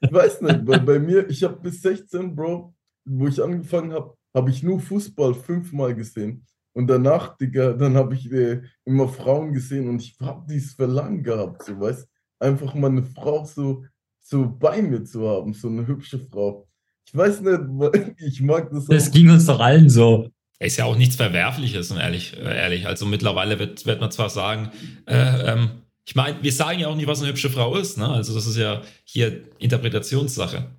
ich weiß nicht, weil bei mir, ich habe bis 16, Bro, wo ich angefangen habe, habe ich nur Fußball fünfmal gesehen. Und danach, Digga, dann habe ich äh, immer Frauen gesehen und ich habe dieses Verlangen gehabt, so weißt einfach mal eine Frau so, so bei mir zu haben, so eine hübsche Frau. Ich weiß nicht, ich mag das. Das auch. ging uns doch allen so. Ist ja auch nichts Verwerfliches, ehrlich, äh, ehrlich. Also mittlerweile wird, wird man zwar sagen, äh, ähm, ich meine, wir sagen ja auch nicht, was eine hübsche Frau ist, ne? Also das ist ja hier Interpretationssache.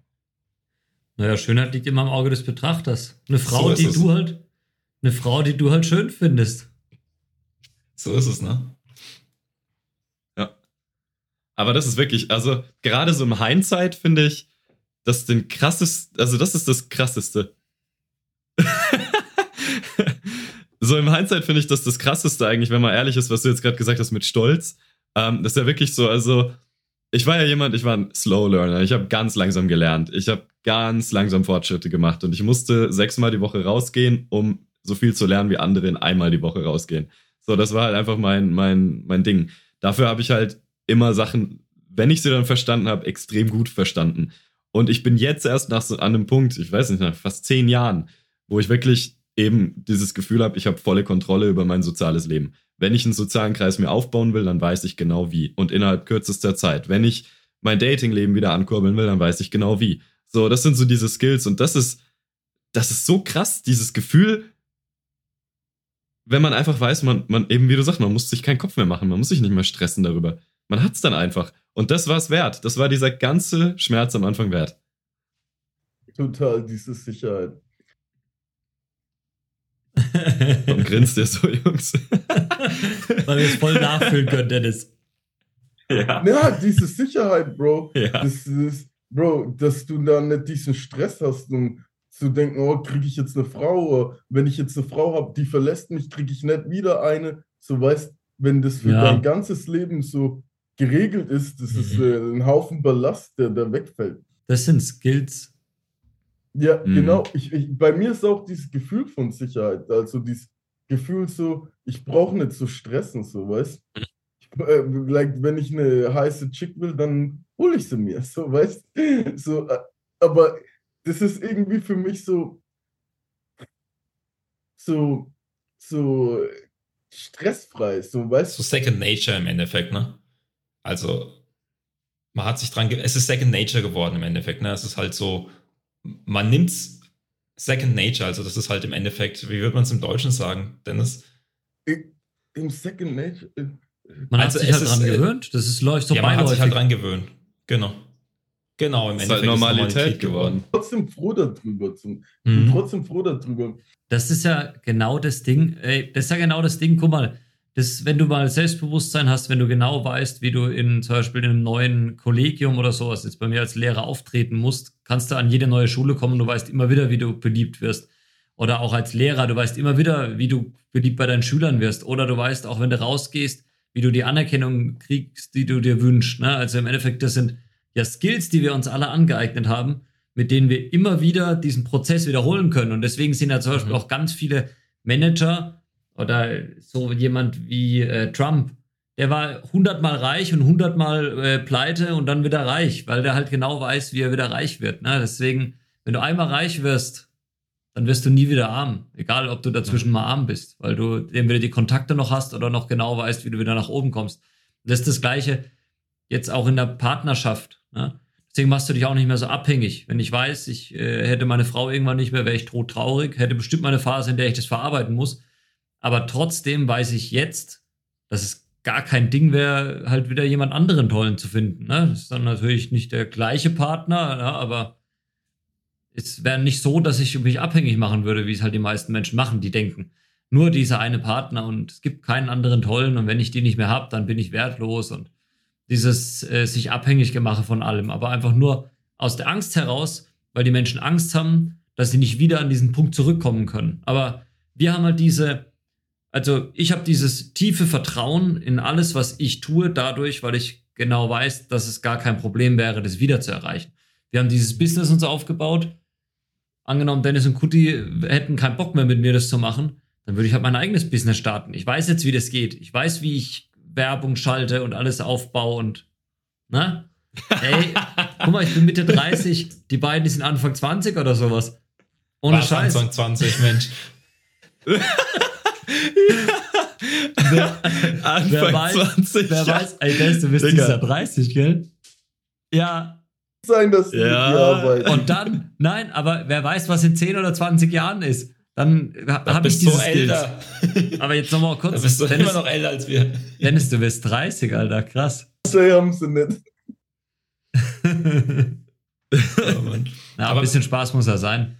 Naja, Schönheit liegt immer im Auge des Betrachters. Eine Frau, so die es. du halt, eine Frau, die du halt schön findest. So ist es, ne? Ja. Aber das ist wirklich, also gerade so im Hindsight finde ich, das den krassesten, also das ist das krasseste. so im Hindsight finde ich das das krasseste eigentlich, wenn man ehrlich ist, was du jetzt gerade gesagt hast mit Stolz. Ähm, das ist ja wirklich so, also ich war ja jemand, ich war ein Slow Learner. Ich habe ganz langsam gelernt. Ich habe ganz langsam Fortschritte gemacht und ich musste sechsmal die Woche rausgehen, um so viel zu lernen, wie andere in einmal die Woche rausgehen. So, das war halt einfach mein, mein, mein Ding. Dafür habe ich halt immer Sachen, wenn ich sie dann verstanden habe, extrem gut verstanden. Und ich bin jetzt erst nach so, einem Punkt, ich weiß nicht, nach fast zehn Jahren, wo ich wirklich eben dieses Gefühl habe, ich habe volle Kontrolle über mein soziales Leben. Wenn ich einen sozialen Kreis mir aufbauen will, dann weiß ich genau wie. Und innerhalb kürzester Zeit. Wenn ich mein Datingleben wieder ankurbeln will, dann weiß ich genau wie. So, das sind so diese Skills und das ist, das ist so krass, dieses Gefühl, wenn man einfach weiß, man, man eben, wie du sagst, man muss sich keinen Kopf mehr machen, man muss sich nicht mehr stressen darüber. Man hat es dann einfach. Und das war es wert. Das war dieser ganze Schmerz am Anfang wert. Total, diese Sicherheit. Warum grinst ihr so, Jungs? Weil wir es voll nachfühlen können, Dennis. Ja. ja, diese Sicherheit, Bro. Ja. Das ist, Bro, dass du da nicht diesen Stress hast und zu denken, oh, kriege ich jetzt eine Frau? Wenn ich jetzt eine Frau habe, die verlässt mich, kriege ich nicht wieder eine. So weißt, wenn das für ja. dein ganzes Leben so geregelt ist, das mhm. ist äh, ein Haufen Ballast, der da wegfällt. Das sind Skills. Ja, mhm. genau. Ich, ich, bei mir ist auch dieses Gefühl von Sicherheit, also dieses Gefühl so, ich brauche nicht zu so stressen, so weißt ich, äh, like, wenn ich eine heiße Chick will, dann hole ich sie mir, so weißt so, äh, aber das ist irgendwie für mich so, so, so stressfrei, so weißt So Second Nature im Endeffekt, ne? Also, man hat sich dran, es ist Second Nature geworden im Endeffekt, ne? Es ist halt so, man nimmt's Second Nature, also das ist halt im Endeffekt, wie würde man es im Deutschen sagen, Dennis? Im Second Nature. Äh, man also hat sich halt dran äh, gewöhnt, das ist, läuft so Ja, man hat sich halt dran gewöhnt, genau. Genau, im ist Endeffekt halt Normalität, ist Normalität geworden. Trotzdem froh darüber. Zum, mhm. Trotzdem froh darüber. Das ist ja genau das Ding. Ey, das ist ja genau das Ding. Guck mal, das, wenn du mal Selbstbewusstsein hast, wenn du genau weißt, wie du in zum Beispiel in einem neuen Kollegium oder sowas jetzt bei mir als Lehrer auftreten musst, kannst du an jede neue Schule kommen. Du weißt immer wieder, wie du beliebt wirst. Oder auch als Lehrer, du weißt immer wieder, wie du beliebt bei deinen Schülern wirst. Oder du weißt auch, wenn du rausgehst, wie du die Anerkennung kriegst, die du dir wünschst. Ne? Also im Endeffekt, das sind ja Skills, die wir uns alle angeeignet haben, mit denen wir immer wieder diesen Prozess wiederholen können. Und deswegen sind ja zum Beispiel mhm. auch ganz viele Manager oder so jemand wie äh, Trump, der war hundertmal reich und hundertmal äh, pleite und dann wieder reich, weil der halt genau weiß, wie er wieder reich wird. Ne? Deswegen, wenn du einmal reich wirst, dann wirst du nie wieder arm. Egal, ob du dazwischen mal arm bist, weil du entweder die Kontakte noch hast oder noch genau weißt, wie du wieder nach oben kommst. Das ist das Gleiche jetzt auch in der Partnerschaft. Ne? Deswegen machst du dich auch nicht mehr so abhängig. Wenn ich weiß, ich äh, hätte meine Frau irgendwann nicht mehr, wäre ich traurig, hätte bestimmt mal eine Phase, in der ich das verarbeiten muss. Aber trotzdem weiß ich jetzt, dass es gar kein Ding wäre, halt wieder jemand anderen tollen zu finden. Ne? Das ist dann natürlich nicht der gleiche Partner, ne? aber es wäre nicht so, dass ich mich abhängig machen würde, wie es halt die meisten Menschen machen, die denken, nur dieser eine Partner und es gibt keinen anderen tollen und wenn ich die nicht mehr habe, dann bin ich wertlos und dieses äh, sich abhängig gemache von allem, aber einfach nur aus der Angst heraus, weil die Menschen Angst haben, dass sie nicht wieder an diesen Punkt zurückkommen können. Aber wir haben halt diese, also ich habe dieses tiefe Vertrauen in alles, was ich tue, dadurch, weil ich genau weiß, dass es gar kein Problem wäre, das wieder zu erreichen. Wir haben dieses Business uns aufgebaut. Angenommen, Dennis und Kuti hätten keinen Bock mehr mit mir das zu machen, dann würde ich halt mein eigenes Business starten. Ich weiß jetzt, wie das geht. Ich weiß, wie ich Werbung schalte und alles aufbaue und, ne? Ey, guck mal, ich bin Mitte 30, die beiden die sind Anfang 20 oder sowas. Ohne Was, Scheiß. Anfang 20, Mensch. wer, Anfang wer weiß, 20. Wer ja. weiß, ey, Dennis, du bist Digga. dieser 30, gell? Ja. Sein, dass ja. Und dann, nein, aber wer weiß, was in 10 oder 20 Jahren ist. Dann habe ich dieses so älter. Aber jetzt nochmal kurz. Da bist du Dennis, immer noch älter als wir. Dennis, du bist 30, Alter, krass. Das haben sie nicht. oh, Na, aber ein bisschen Spaß muss ja sein.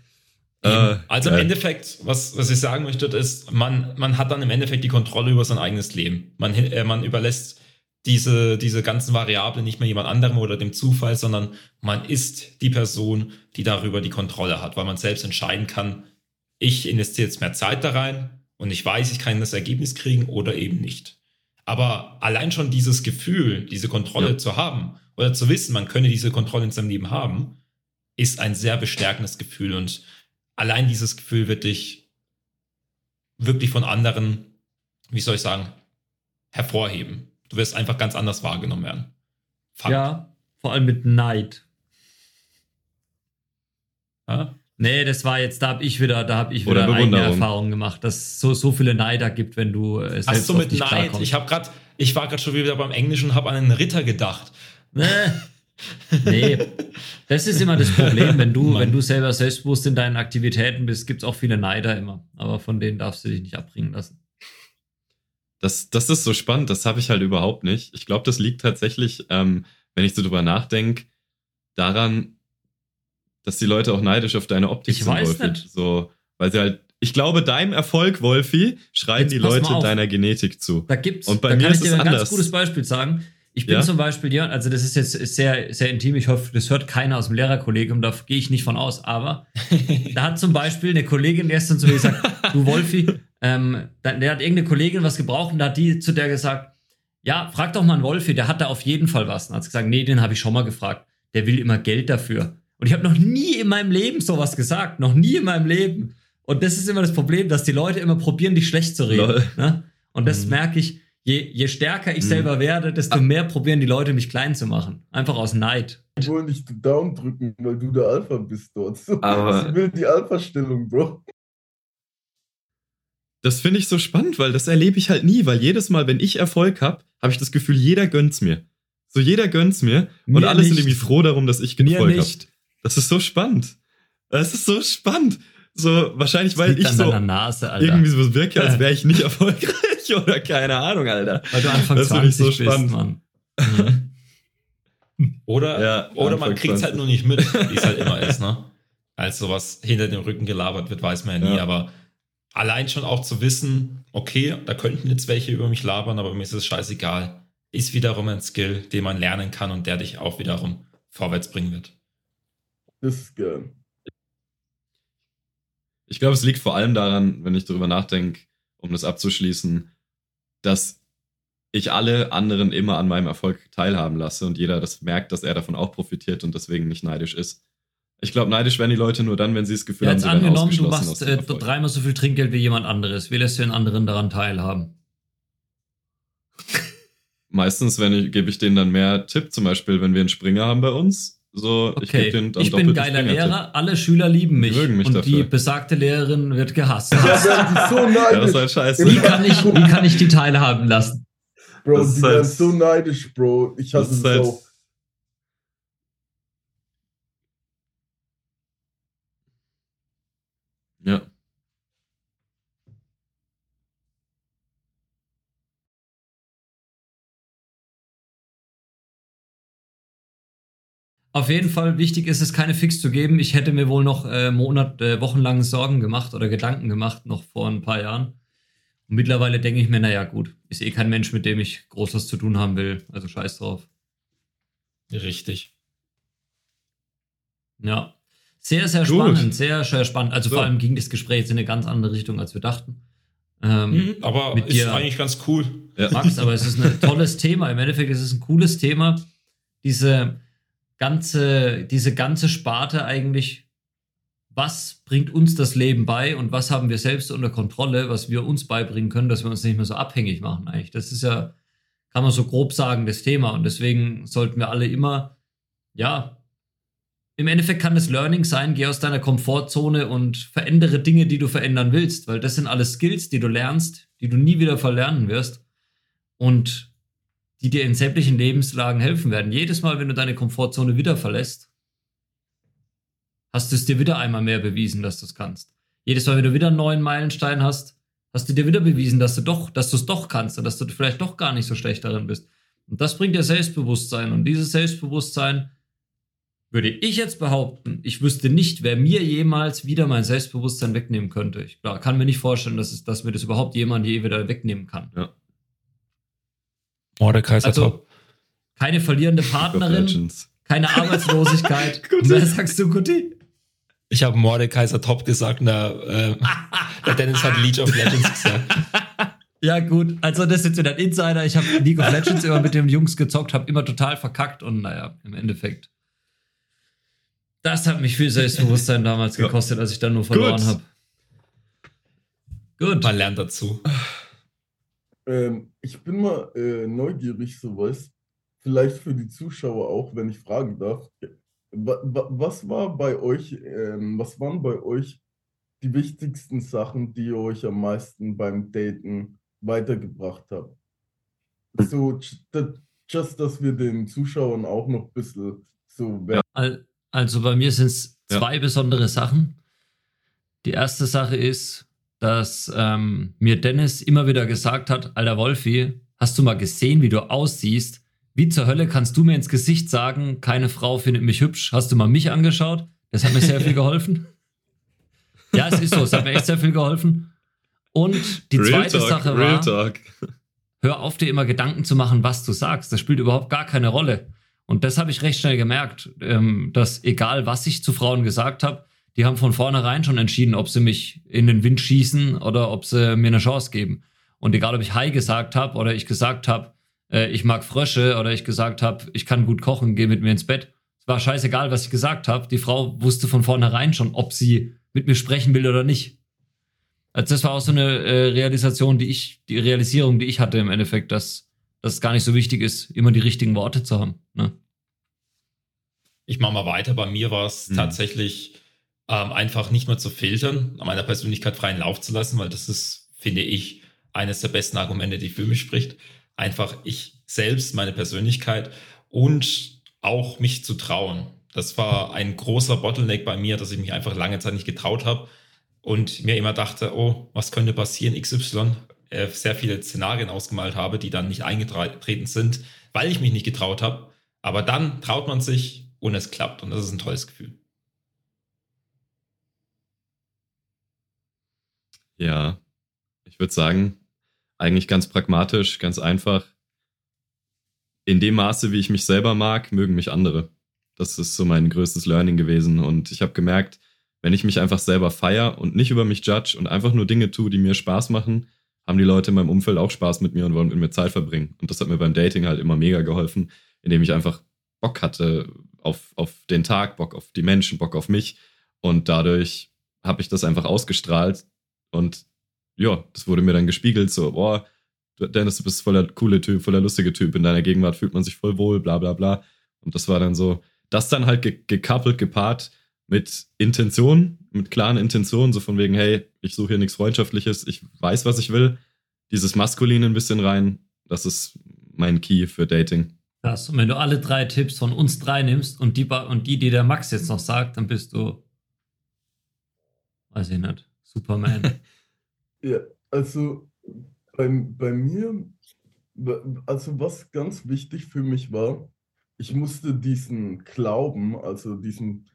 Äh, also im Endeffekt, was, was ich sagen möchte, ist, man, man hat dann im Endeffekt die Kontrolle über sein eigenes Leben. Man, äh, man überlässt diese, diese ganzen Variablen nicht mehr jemand anderem oder dem Zufall, sondern man ist die Person, die darüber die Kontrolle hat, weil man selbst entscheiden kann, ich investiere jetzt mehr Zeit da rein und ich weiß, ich kann das Ergebnis kriegen oder eben nicht. Aber allein schon dieses Gefühl, diese Kontrolle ja. zu haben oder zu wissen, man könne diese Kontrolle in seinem Leben haben, ist ein sehr bestärkendes Gefühl und allein dieses Gefühl wird dich wirklich von anderen, wie soll ich sagen, hervorheben. Du wirst einfach ganz anders wahrgenommen werden. Fakt. Ja, vor allem mit Neid. Ja? Nee, das war jetzt, da habe ich wieder, da habe ich wieder eigene Erfahrungen gemacht, dass es so, so viele Neider gibt, wenn du äh, selbst Ach so, mit Neid. Ich habe gerade, ich war gerade schon wieder beim Englischen und habe an einen Ritter gedacht. Nee. nee, das ist immer das Problem, wenn du, wenn du selber selbstbewusst in deinen Aktivitäten bist, gibt es auch viele Neider immer. Aber von denen darfst du dich nicht abbringen lassen. Das, das ist so spannend, das habe ich halt überhaupt nicht. Ich glaube, das liegt tatsächlich, ähm, wenn ich so drüber nachdenke, daran, dass die Leute auch neidisch auf deine Optik ich sind, weiß Wolfi. Nicht. So, weil sie halt, ich glaube, deinem Erfolg, Wolfi, schreien Jetzt die Leute deiner Genetik zu. Da gibt's, und bei da mir kann ist ich dir ein anders. ganz gutes Beispiel sagen. Ich bin ja? zum Beispiel, ja, also das ist jetzt sehr, sehr intim. Ich hoffe, das hört keiner aus dem Lehrerkollegium, da gehe ich nicht von aus. Aber da hat zum Beispiel eine Kollegin gestern zu mir gesagt, du Wolfi, ähm, der hat irgendeine Kollegin was gebraucht und da hat die zu der gesagt, ja, frag doch mal einen Wolfi, der hat da auf jeden Fall was. Und hat gesagt, nee, den habe ich schon mal gefragt. Der will immer Geld dafür. Und ich habe noch nie in meinem Leben sowas gesagt. Noch nie in meinem Leben. Und das ist immer das Problem, dass die Leute immer probieren, dich schlecht zu reden. Ne? Und das mhm. merke ich, je, je stärker ich mhm. selber werde, desto ah. mehr probieren die Leute, mich klein zu machen. Einfach aus Neid. Ich wollen dich down drücken, weil du der Alpha bist dort. Aber ich will die Alpha-Stellung, Bro. Das finde ich so spannend, weil das erlebe ich halt nie, weil jedes Mal, wenn ich Erfolg habe, habe ich das Gefühl, jeder gönnt's mir. So jeder gönnt's mir, mir und alle nicht. sind irgendwie froh darum, dass ich Erfolg habe. Das ist so spannend. Das ist so spannend. So, wahrscheinlich, weil ich so Nase, irgendwie so wirke, als wäre ich nicht erfolgreich oder keine Ahnung, Alter. Weil du Anfang das 20 ich so bist, spannend. Mann. Mhm. Oder, ja, oder man kriegt es halt nur nicht mit, wie es halt immer ist, ne? Als sowas hinter dem Rücken gelabert wird, weiß man ja nie, ja. aber allein schon auch zu wissen, okay, da könnten jetzt welche über mich labern, aber mir ist es scheißegal, ist wiederum ein Skill, den man lernen kann und der dich auch wiederum vorwärts bringen wird. Das ist geil. Ich glaube, es liegt vor allem daran, wenn ich darüber nachdenke, um das abzuschließen, dass ich alle anderen immer an meinem Erfolg teilhaben lasse und jeder das merkt, dass er davon auch profitiert und deswegen nicht neidisch ist. Ich glaube, neidisch werden die Leute nur dann, wenn sie das Gefühl ja, haben, sie angenommen, du machst äh, dreimal so viel Trinkgeld wie jemand anderes. Wie lässt du den anderen daran teilhaben? Meistens wenn ich, gebe ich denen dann mehr Tipp. Zum Beispiel, wenn wir einen Springer haben bei uns, so, okay. ich, den ich bin ein geiler Lehrer, alle Schüler lieben mich, mich und dafür. die besagte Lehrerin wird gehasst. Ja, so neidisch. Ja, das ist halt scheiße. Wie kann ich, wie kann ich die teilhaben lassen? Bro, das die halt, so neidisch, Bro. Ich hasse es halt, so. Ja. Auf jeden Fall wichtig ist es, keine Fix zu geben. Ich hätte mir wohl noch äh, Monat, äh, wochenlang Sorgen gemacht oder Gedanken gemacht, noch vor ein paar Jahren. Und mittlerweile denke ich mir, naja, gut, ist eh kein Mensch, mit dem ich groß was zu tun haben will. Also scheiß drauf. Richtig. Ja. sehr, sehr spannend, Gut. sehr, sehr spannend. Also so. vor allem ging das Gespräch jetzt in eine ganz andere Richtung, als wir dachten. Ähm, mhm, aber mit ist dir, eigentlich ganz cool. Max, aber es ist ein tolles Thema. Im Endeffekt ist es ein cooles Thema. Diese ganze, diese ganze Sparte eigentlich, was bringt uns das Leben bei und was haben wir selbst unter Kontrolle, was wir uns beibringen können, dass wir uns nicht mehr so abhängig machen eigentlich. Das ist ja, kann man so grob sagen, das Thema. Und deswegen sollten wir alle immer, ja, im Endeffekt kann das Learning sein, geh aus deiner Komfortzone und verändere Dinge, die du verändern willst, weil das sind alles Skills, die du lernst, die du nie wieder verlernen wirst und die dir in sämtlichen Lebenslagen helfen werden. Jedes Mal, wenn du deine Komfortzone wieder verlässt, hast du es dir wieder einmal mehr bewiesen, dass du es kannst. Jedes Mal, wenn du wieder einen neuen Meilenstein hast, hast du dir wieder bewiesen, dass du doch, dass du es doch kannst und dass du vielleicht doch gar nicht so schlecht darin bist. Und das bringt dir Selbstbewusstsein und dieses Selbstbewusstsein würde ich jetzt behaupten, ich wüsste nicht, wer mir jemals wieder mein Selbstbewusstsein wegnehmen könnte. Ich kann mir nicht vorstellen, dass, es, dass mir das überhaupt jemand je wieder wegnehmen kann. Ja. Mordecai ist also, top. Keine verlierende Partnerin, keine Arbeitslosigkeit. wer sagst du, Guti? Ich habe Mordekaiser Top gesagt, der, äh, der Dennis hat League of Legends gesagt. Ja, gut. Also, das ist jetzt wieder ein Insider. Ich habe League of Legends immer mit den Jungs gezockt, habe immer total verkackt und naja, im Endeffekt das hat mich viel Selbstbewusstsein damals gekostet, als ich dann nur verloren habe. Gut. Man lernt dazu. Ähm, ich bin mal äh, neugierig, sowas. Vielleicht für die Zuschauer auch, wenn ich fragen darf. Was war bei euch, ähm, was waren bei euch die wichtigsten Sachen, die ihr euch am meisten beim Daten weitergebracht habt? So, just, dass wir den Zuschauern auch noch ein bisschen so. Ja. Also bei mir sind es zwei ja. besondere Sachen. Die erste Sache ist, dass ähm, mir Dennis immer wieder gesagt hat, alter Wolfi, hast du mal gesehen, wie du aussiehst? Wie zur Hölle kannst du mir ins Gesicht sagen, keine Frau findet mich hübsch? Hast du mal mich angeschaut? Das hat mir sehr viel geholfen. Ja, es ist so, es hat mir echt sehr viel geholfen. Und die Real zweite Talk, Sache war, Talk. hör auf dir immer Gedanken zu machen, was du sagst. Das spielt überhaupt gar keine Rolle. Und das habe ich recht schnell gemerkt, ähm, dass egal was ich zu Frauen gesagt habe, die haben von vornherein schon entschieden, ob sie mich in den Wind schießen oder ob sie mir eine Chance geben. Und egal, ob ich Hi gesagt habe oder ich gesagt habe, äh, ich mag Frösche oder ich gesagt habe, ich kann gut kochen, geh mit mir ins Bett. Es war scheißegal, was ich gesagt habe. Die Frau wusste von vornherein schon, ob sie mit mir sprechen will oder nicht. Also das war auch so eine äh, Realisation, die ich, die Realisierung, die ich hatte im Endeffekt, dass dass es gar nicht so wichtig ist, immer die richtigen Worte zu haben. Ne? Ich mache mal weiter. Bei mir war es mhm. tatsächlich ähm, einfach nicht mehr zu filtern, meiner Persönlichkeit freien Lauf zu lassen, weil das ist, finde ich, eines der besten Argumente, die für mich spricht. Einfach ich selbst, meine Persönlichkeit und auch mich zu trauen. Das war ein großer Bottleneck bei mir, dass ich mich einfach lange Zeit nicht getraut habe und mir immer dachte, oh, was könnte passieren, XY, äh, sehr viele Szenarien ausgemalt habe, die dann nicht eingetreten sind, weil ich mich nicht getraut habe. Aber dann traut man sich und es klappt und das ist ein tolles Gefühl. Ja, ich würde sagen, eigentlich ganz pragmatisch, ganz einfach. In dem Maße, wie ich mich selber mag, mögen mich andere. Das ist so mein größtes Learning gewesen. Und ich habe gemerkt, wenn ich mich einfach selber feier und nicht über mich judge und einfach nur Dinge tue, die mir Spaß machen, haben die Leute in meinem Umfeld auch Spaß mit mir und wollen mit mir Zeit verbringen. Und das hat mir beim Dating halt immer mega geholfen, indem ich einfach Bock hatte auf, auf den Tag, Bock auf die Menschen, Bock auf mich. Und dadurch habe ich das einfach ausgestrahlt. Und ja, das wurde mir dann gespiegelt, so, boah, Dennis, du bist voller coole Typ, voller lustige Typ. In deiner Gegenwart fühlt man sich voll wohl, bla bla bla. Und das war dann so, das dann halt gekappelt, gepaart mit Intention, mit klaren Intentionen, so von wegen, hey, ich suche hier nichts Freundschaftliches, ich weiß, was ich will. Dieses Maskuline ein bisschen rein, das ist mein Key für Dating. Krass. Und wenn du alle drei Tipps von uns drei nimmst und die, und die, die der Max jetzt noch sagt, dann bist du, weiß ich nicht, Superman. ja, also bei, bei mir, also was ganz wichtig für mich war, ich musste diesen Glauben, also diesen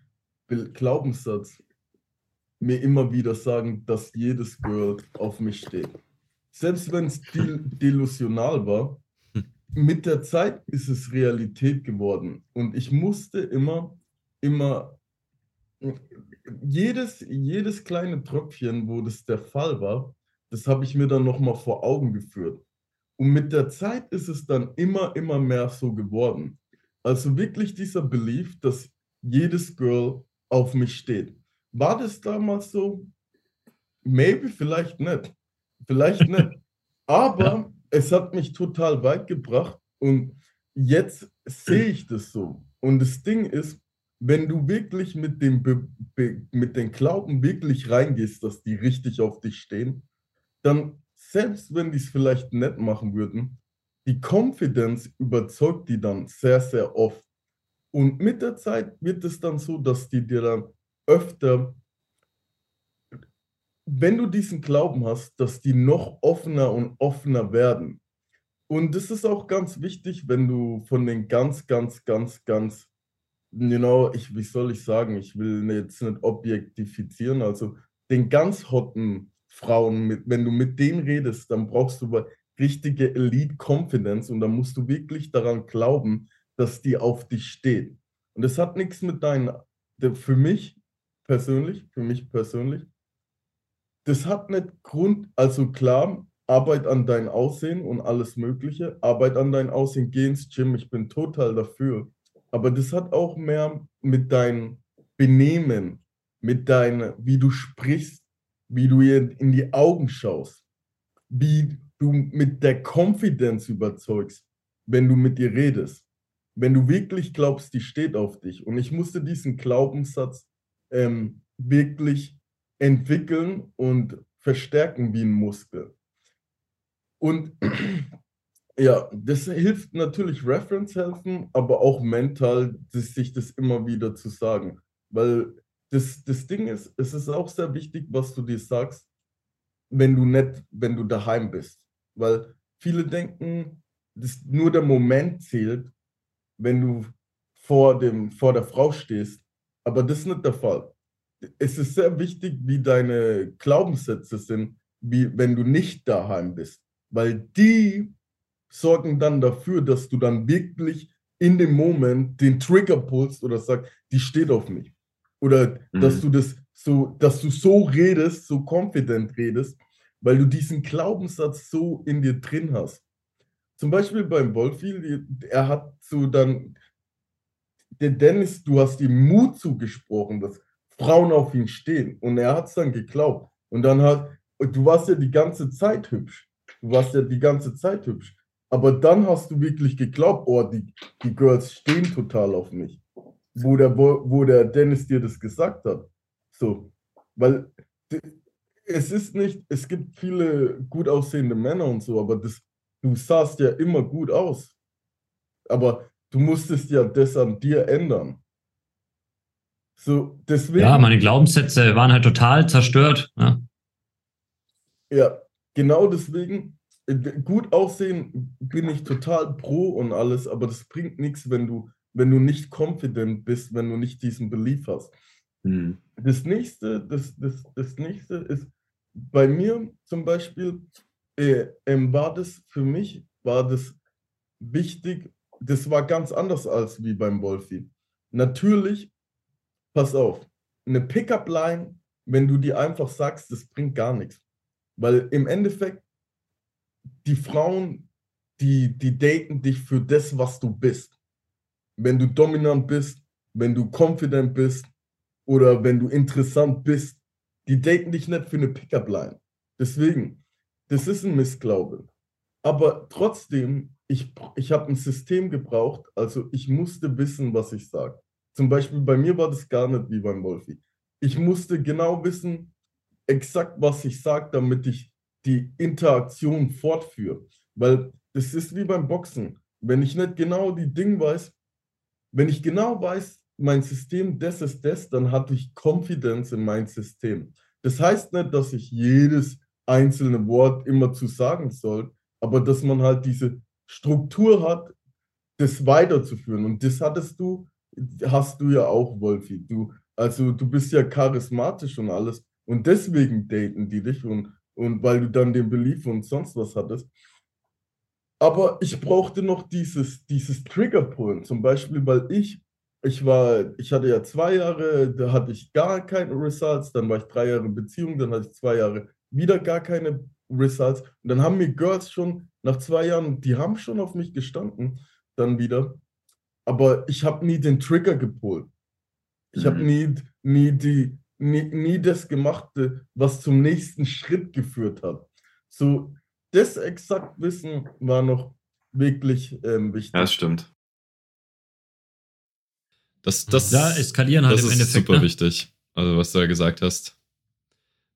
Glaubenssatz mir immer wieder sagen, dass jedes Girl auf mich steht. Selbst wenn es delusional war, mit der Zeit ist es Realität geworden. Und ich musste immer, immer jedes, jedes kleine Tröpfchen, wo das der Fall war, das habe ich mir dann nochmal vor Augen geführt. Und mit der Zeit ist es dann immer, immer mehr so geworden. Also wirklich dieser Belief, dass jedes Girl auf mich steht. War das damals so? Maybe, vielleicht nicht. Vielleicht nicht. Aber es hat mich total weit gebracht und jetzt sehe ich das so. Und das Ding ist, wenn du wirklich mit dem, Be Be mit den Glauben wirklich reingehst, dass die richtig auf dich stehen, dann, selbst wenn die es vielleicht nett machen würden, die Confidence überzeugt die dann sehr, sehr oft. Und mit der Zeit wird es dann so, dass die dir dann öfter, wenn du diesen Glauben hast, dass die noch offener und offener werden. Und das ist auch ganz wichtig, wenn du von den ganz, ganz, ganz, ganz genau, ich, wie soll ich sagen, ich will jetzt nicht objektifizieren, also den ganz hotten Frauen, mit, wenn du mit denen redest, dann brauchst du richtige Elite Confidence und dann musst du wirklich daran glauben, dass die auf dich steht. Und das hat nichts mit deinen, für mich persönlich, für mich persönlich, das hat nicht Grund, also klar, Arbeit an dein Aussehen und alles Mögliche, Arbeit an dein Aussehen, geh ins Gym, ich bin total dafür. Aber das hat auch mehr mit deinem Benehmen, mit deinem, wie du sprichst, wie du ihr in die Augen schaust, wie du mit der Confidence überzeugst, wenn du mit ihr redest. Wenn du wirklich glaubst, die steht auf dich. Und ich musste diesen Glaubenssatz ähm, wirklich entwickeln und verstärken wie ein Muskel. Und ja, das hilft natürlich Reference helfen, aber auch mental, sich das immer wieder zu sagen. Weil das, das Ding ist, es ist auch sehr wichtig, was du dir sagst, wenn du nicht, wenn du daheim bist. Weil viele denken, dass nur der Moment zählt, wenn du vor, dem, vor der Frau stehst. Aber das ist nicht der Fall. Es ist sehr wichtig, wie deine Glaubenssätze sind, wie wenn du nicht daheim bist. Weil die sorgen dann dafür, dass du dann wirklich in dem Moment den Trigger pulst oder sagst, die steht auf mich. Oder mhm. dass du das so, dass du so redest, so confident redest, weil du diesen Glaubenssatz so in dir drin hast. Zum Beispiel beim Wolfi, er hat so dann, der Dennis, du hast ihm Mut zugesprochen, dass Frauen auf ihn stehen. Und er hat es dann geglaubt. Und dann hat, du warst ja die ganze Zeit hübsch. Du warst ja die ganze Zeit hübsch. Aber dann hast du wirklich geglaubt, oh, die, die Girls stehen total auf mich. Wo der, wo der Dennis dir das gesagt hat. So, weil es ist nicht, es gibt viele gut aussehende Männer und so, aber das, du sahst ja immer gut aus. Aber du musstest ja das an dir ändern. So, deswegen. Ja, meine Glaubenssätze waren halt total zerstört. Ja, ja genau deswegen gut aussehen bin ich total pro und alles, aber das bringt nichts, wenn du, wenn du nicht confident bist, wenn du nicht diesen Belief hast. Mhm. Das nächste, das, das, das nächste ist, bei mir zum Beispiel, äh, ähm, war das für mich, war das wichtig, das war ganz anders als wie beim Wolfi. Natürlich, pass auf, eine Pickup-Line, wenn du die einfach sagst, das bringt gar nichts. Weil im Endeffekt die Frauen, die, die daten dich für das, was du bist. Wenn du dominant bist, wenn du confident bist oder wenn du interessant bist, die daten dich nicht für eine Pickup-Line. Deswegen, das ist ein Missglaube. Aber trotzdem, ich, ich habe ein System gebraucht, also ich musste wissen, was ich sage. Zum Beispiel bei mir war das gar nicht wie beim Wolfi. Ich musste genau wissen, exakt was ich sage, damit ich die Interaktion fortführe. Weil es ist wie beim Boxen. Wenn ich nicht genau die Dinge weiß, wenn ich genau weiß, mein System, das ist das, dann hatte ich Confidence in mein System. Das heißt nicht, dass ich jedes einzelne Wort immer zu sagen soll, aber dass man halt diese Struktur hat, das weiterzuführen. Und das hattest du, hast du ja auch, Wolfi. Du, also du bist ja charismatisch und alles. Und deswegen daten die dich und und weil du dann den Belief und sonst was hattest. Aber ich brauchte noch dieses, dieses Trigger-Pullen, zum Beispiel, weil ich ich war, ich hatte ja zwei Jahre, da hatte ich gar keine Results, dann war ich drei Jahre in Beziehung, dann hatte ich zwei Jahre wieder gar keine Results. Und dann haben mir Girls schon nach zwei Jahren, die haben schon auf mich gestanden, dann wieder. Aber ich habe nie den Trigger gepolt. Ich mhm. habe nie, nie, die, nie, nie das gemacht, was zum nächsten Schritt geführt hat. So, das exakt Wissen war noch wirklich ähm, wichtig. Ja, das stimmt. Das, das, ja, eskalieren halt das im ist Endeffekt. super ne? wichtig, also was du da gesagt hast.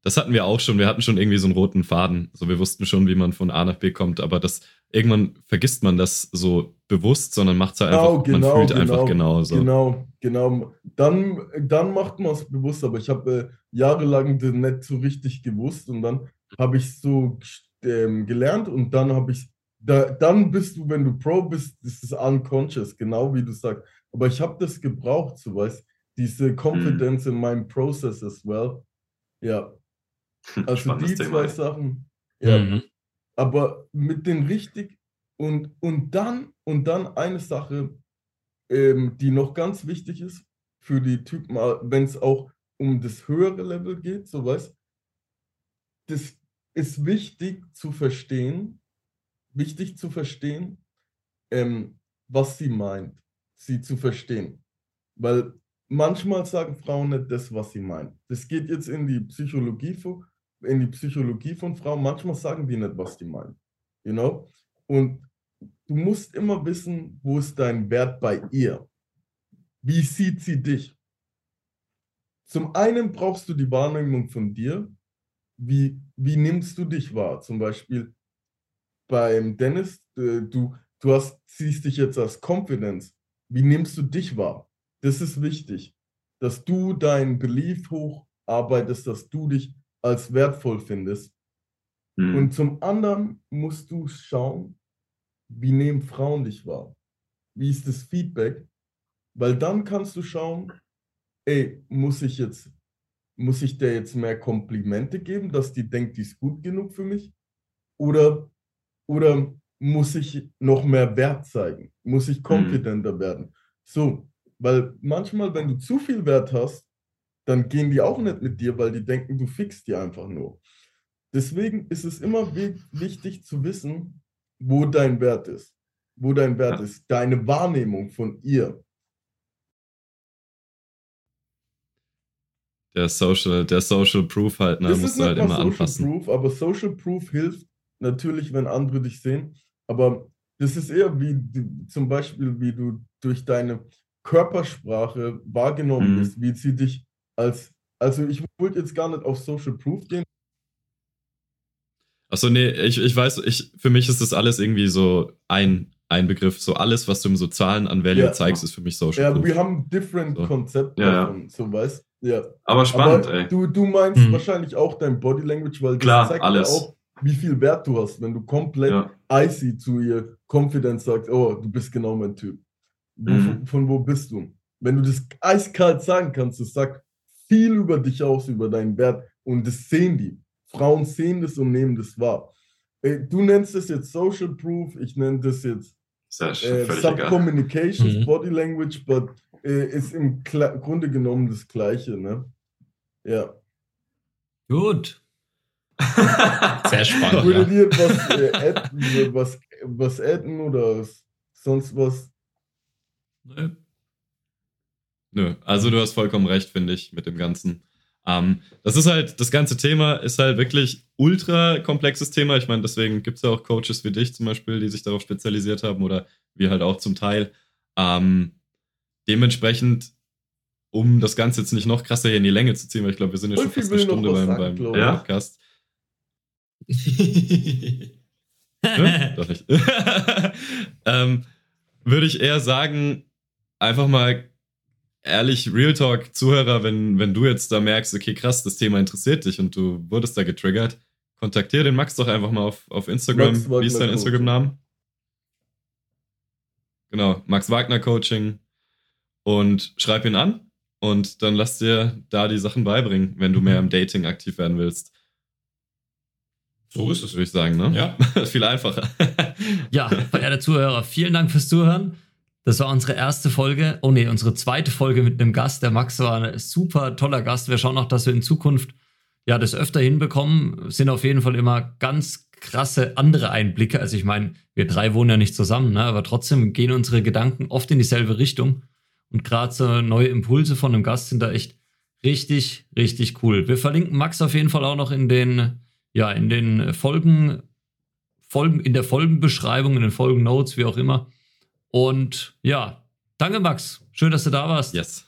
Das hatten wir auch schon. Wir hatten schon irgendwie so einen roten Faden. So, wir wussten schon, wie man von A nach B kommt, aber das irgendwann vergisst man das so bewusst, sondern macht es halt einfach, Genau, genau, man fühlt genau, einfach genau so. Genau, genau. Dann, dann macht man es bewusst, aber ich habe äh, jahrelang das nicht so richtig gewusst und dann habe ich so ähm, gelernt und dann habe ich, da, dann bist du, wenn du Pro bist, ist es unconscious, genau wie du sagst. Aber ich habe das gebraucht, so weißt diese Confidence in meinem Process as well. Ja, also Spannendes die Thema, zwei. Sachen. Ja, Mhm. aber mit den richtig und, und dann und dann eine Sache, ähm, die noch ganz wichtig ist für die Typen, wenn es auch um das höhere Level geht, so weißt, das ist wichtig zu verstehen, wichtig zu verstehen, ähm, was sie meint, sie zu verstehen, weil manchmal sagen Frauen nicht das, was sie meinen. Das geht jetzt in die Psychologie von, in die Psychologie von Frauen. Manchmal sagen die nicht, was die meinen. You know? Und du musst immer wissen, wo ist dein Wert bei ihr? Wie sieht sie dich? Zum einen brauchst du die Wahrnehmung von dir. Wie, wie nimmst du dich wahr? Zum Beispiel beim Dennis, äh, du, du hast, siehst dich jetzt als Confidence. Wie nimmst du dich wahr? Das ist wichtig, dass du dein Belief hocharbeitest, dass du dich als wertvoll findest. Mhm. Und zum anderen musst du schauen, wie nehmen Frauen dich wahr? Wie ist das Feedback? Weil dann kannst du schauen, ey, muss ich jetzt, muss ich der jetzt mehr Komplimente geben, dass die denkt, die ist gut genug für mich? Oder, oder muss ich noch mehr Wert zeigen? Muss ich confidenter werden? So, weil manchmal, wenn du zu viel Wert hast, dann gehen die auch nicht mit dir, weil die denken, du fixst die einfach nur. Deswegen ist es immer wi- wichtig zu wissen, wo dein Wert ist. Wo dein Wert Ja. ist. Deine Wahrnehmung von ihr. Der Social, der Social Proof halt, ne, Das musst ist du halt immer Social anpassen. Proof, aber Social Proof hilft natürlich, wenn andere dich sehen. Aber das ist eher wie zum Beispiel, wie du durch deine Körpersprache wahrgenommen Mhm. bist, wie sie dich als, also ich wollte jetzt gar nicht auf Social Proof gehen. Achso, nee, ich, ich weiß, ich, für mich ist das alles irgendwie so ein, ein Begriff. So alles, was du im so Zahlen an Value Ja. zeigst, ist für mich Social Ja, Proof. wir haben different So. Konzepte Ja, ja. davon, so weißt ja. Aber spannend, Aber ey. du, du meinst Hm. wahrscheinlich auch dein Body Language, weil das Klar, zeigt alles. ja auch, wie viel Wert du hast, wenn du komplett Ja. icy zu ihr Confidence sagst, oh, du bist genau mein Typ. Mhm. von, von wo bist du? Wenn du das eiskalt sagen kannst, das sagt viel über dich aus, über deinen Wert und das sehen die. Frauen sehen das und nehmen das wahr. Äh, Du nennst das jetzt Social Proof, ich nenne das jetzt ja äh. Subcommunications, Mhm. Body Language, but äh, ist im Kla Grunde genommen das Gleiche, ne? Ja. Gut. Sehr spannend. Würdet ja. ihr was, äh, adden, was, was adden oder sonst was? Nö. Nö, also du hast vollkommen recht, finde ich, mit dem Ganzen. Ähm, das ist halt, das ganze Thema ist halt wirklich ultra komplexes Thema. Ich meine, deswegen gibt es ja auch Coaches wie dich zum Beispiel, die sich darauf spezialisiert haben oder wir halt auch zum Teil. Ähm, dementsprechend, um das Ganze jetzt nicht noch krasser hier in die Länge zu ziehen, weil ich glaube, wir sind ja schon fast eine Stunde beim, sagen, beim ich. Podcast. Ne? Doch nicht. ähm, würde ich eher sagen, einfach mal ehrlich, Real Talk, Zuhörer, wenn, wenn du jetzt da merkst, okay, krass, das Thema interessiert dich und du wurdest da getriggert, kontaktiere den Max doch einfach mal auf, auf Instagram. Max Wagner Wie ist dein. Instagram-Name? Genau, Max Wagner Coaching. Und schreib ihn an und dann lass dir da die Sachen beibringen, wenn du mehr im Dating aktiv werden willst. So ist es. Würde ich sagen, ne? Ja. Viel einfacher. Ja, verehrte Zuhörer, vielen Dank fürs Zuhören. Das war unsere erste Folge. Oh nee, unsere zweite Folge mit einem Gast. Der Max war ein super toller Gast. Wir schauen auch, dass wir in Zukunft ja das öfter hinbekommen. Sind auf jeden Fall immer ganz krasse andere Einblicke. Also ich meine, wir drei wohnen ja nicht zusammen, ne? aber trotzdem gehen unsere Gedanken oft in dieselbe Richtung. Und gerade so neue Impulse von einem Gast sind da echt richtig, richtig cool. Wir verlinken Max auf jeden Fall auch noch in den, ja, in den Folgen, Folgen, in der Folgenbeschreibung, in den Folgennotes, wie auch immer. Und ja, danke Max. Schön, dass du da warst. Yes.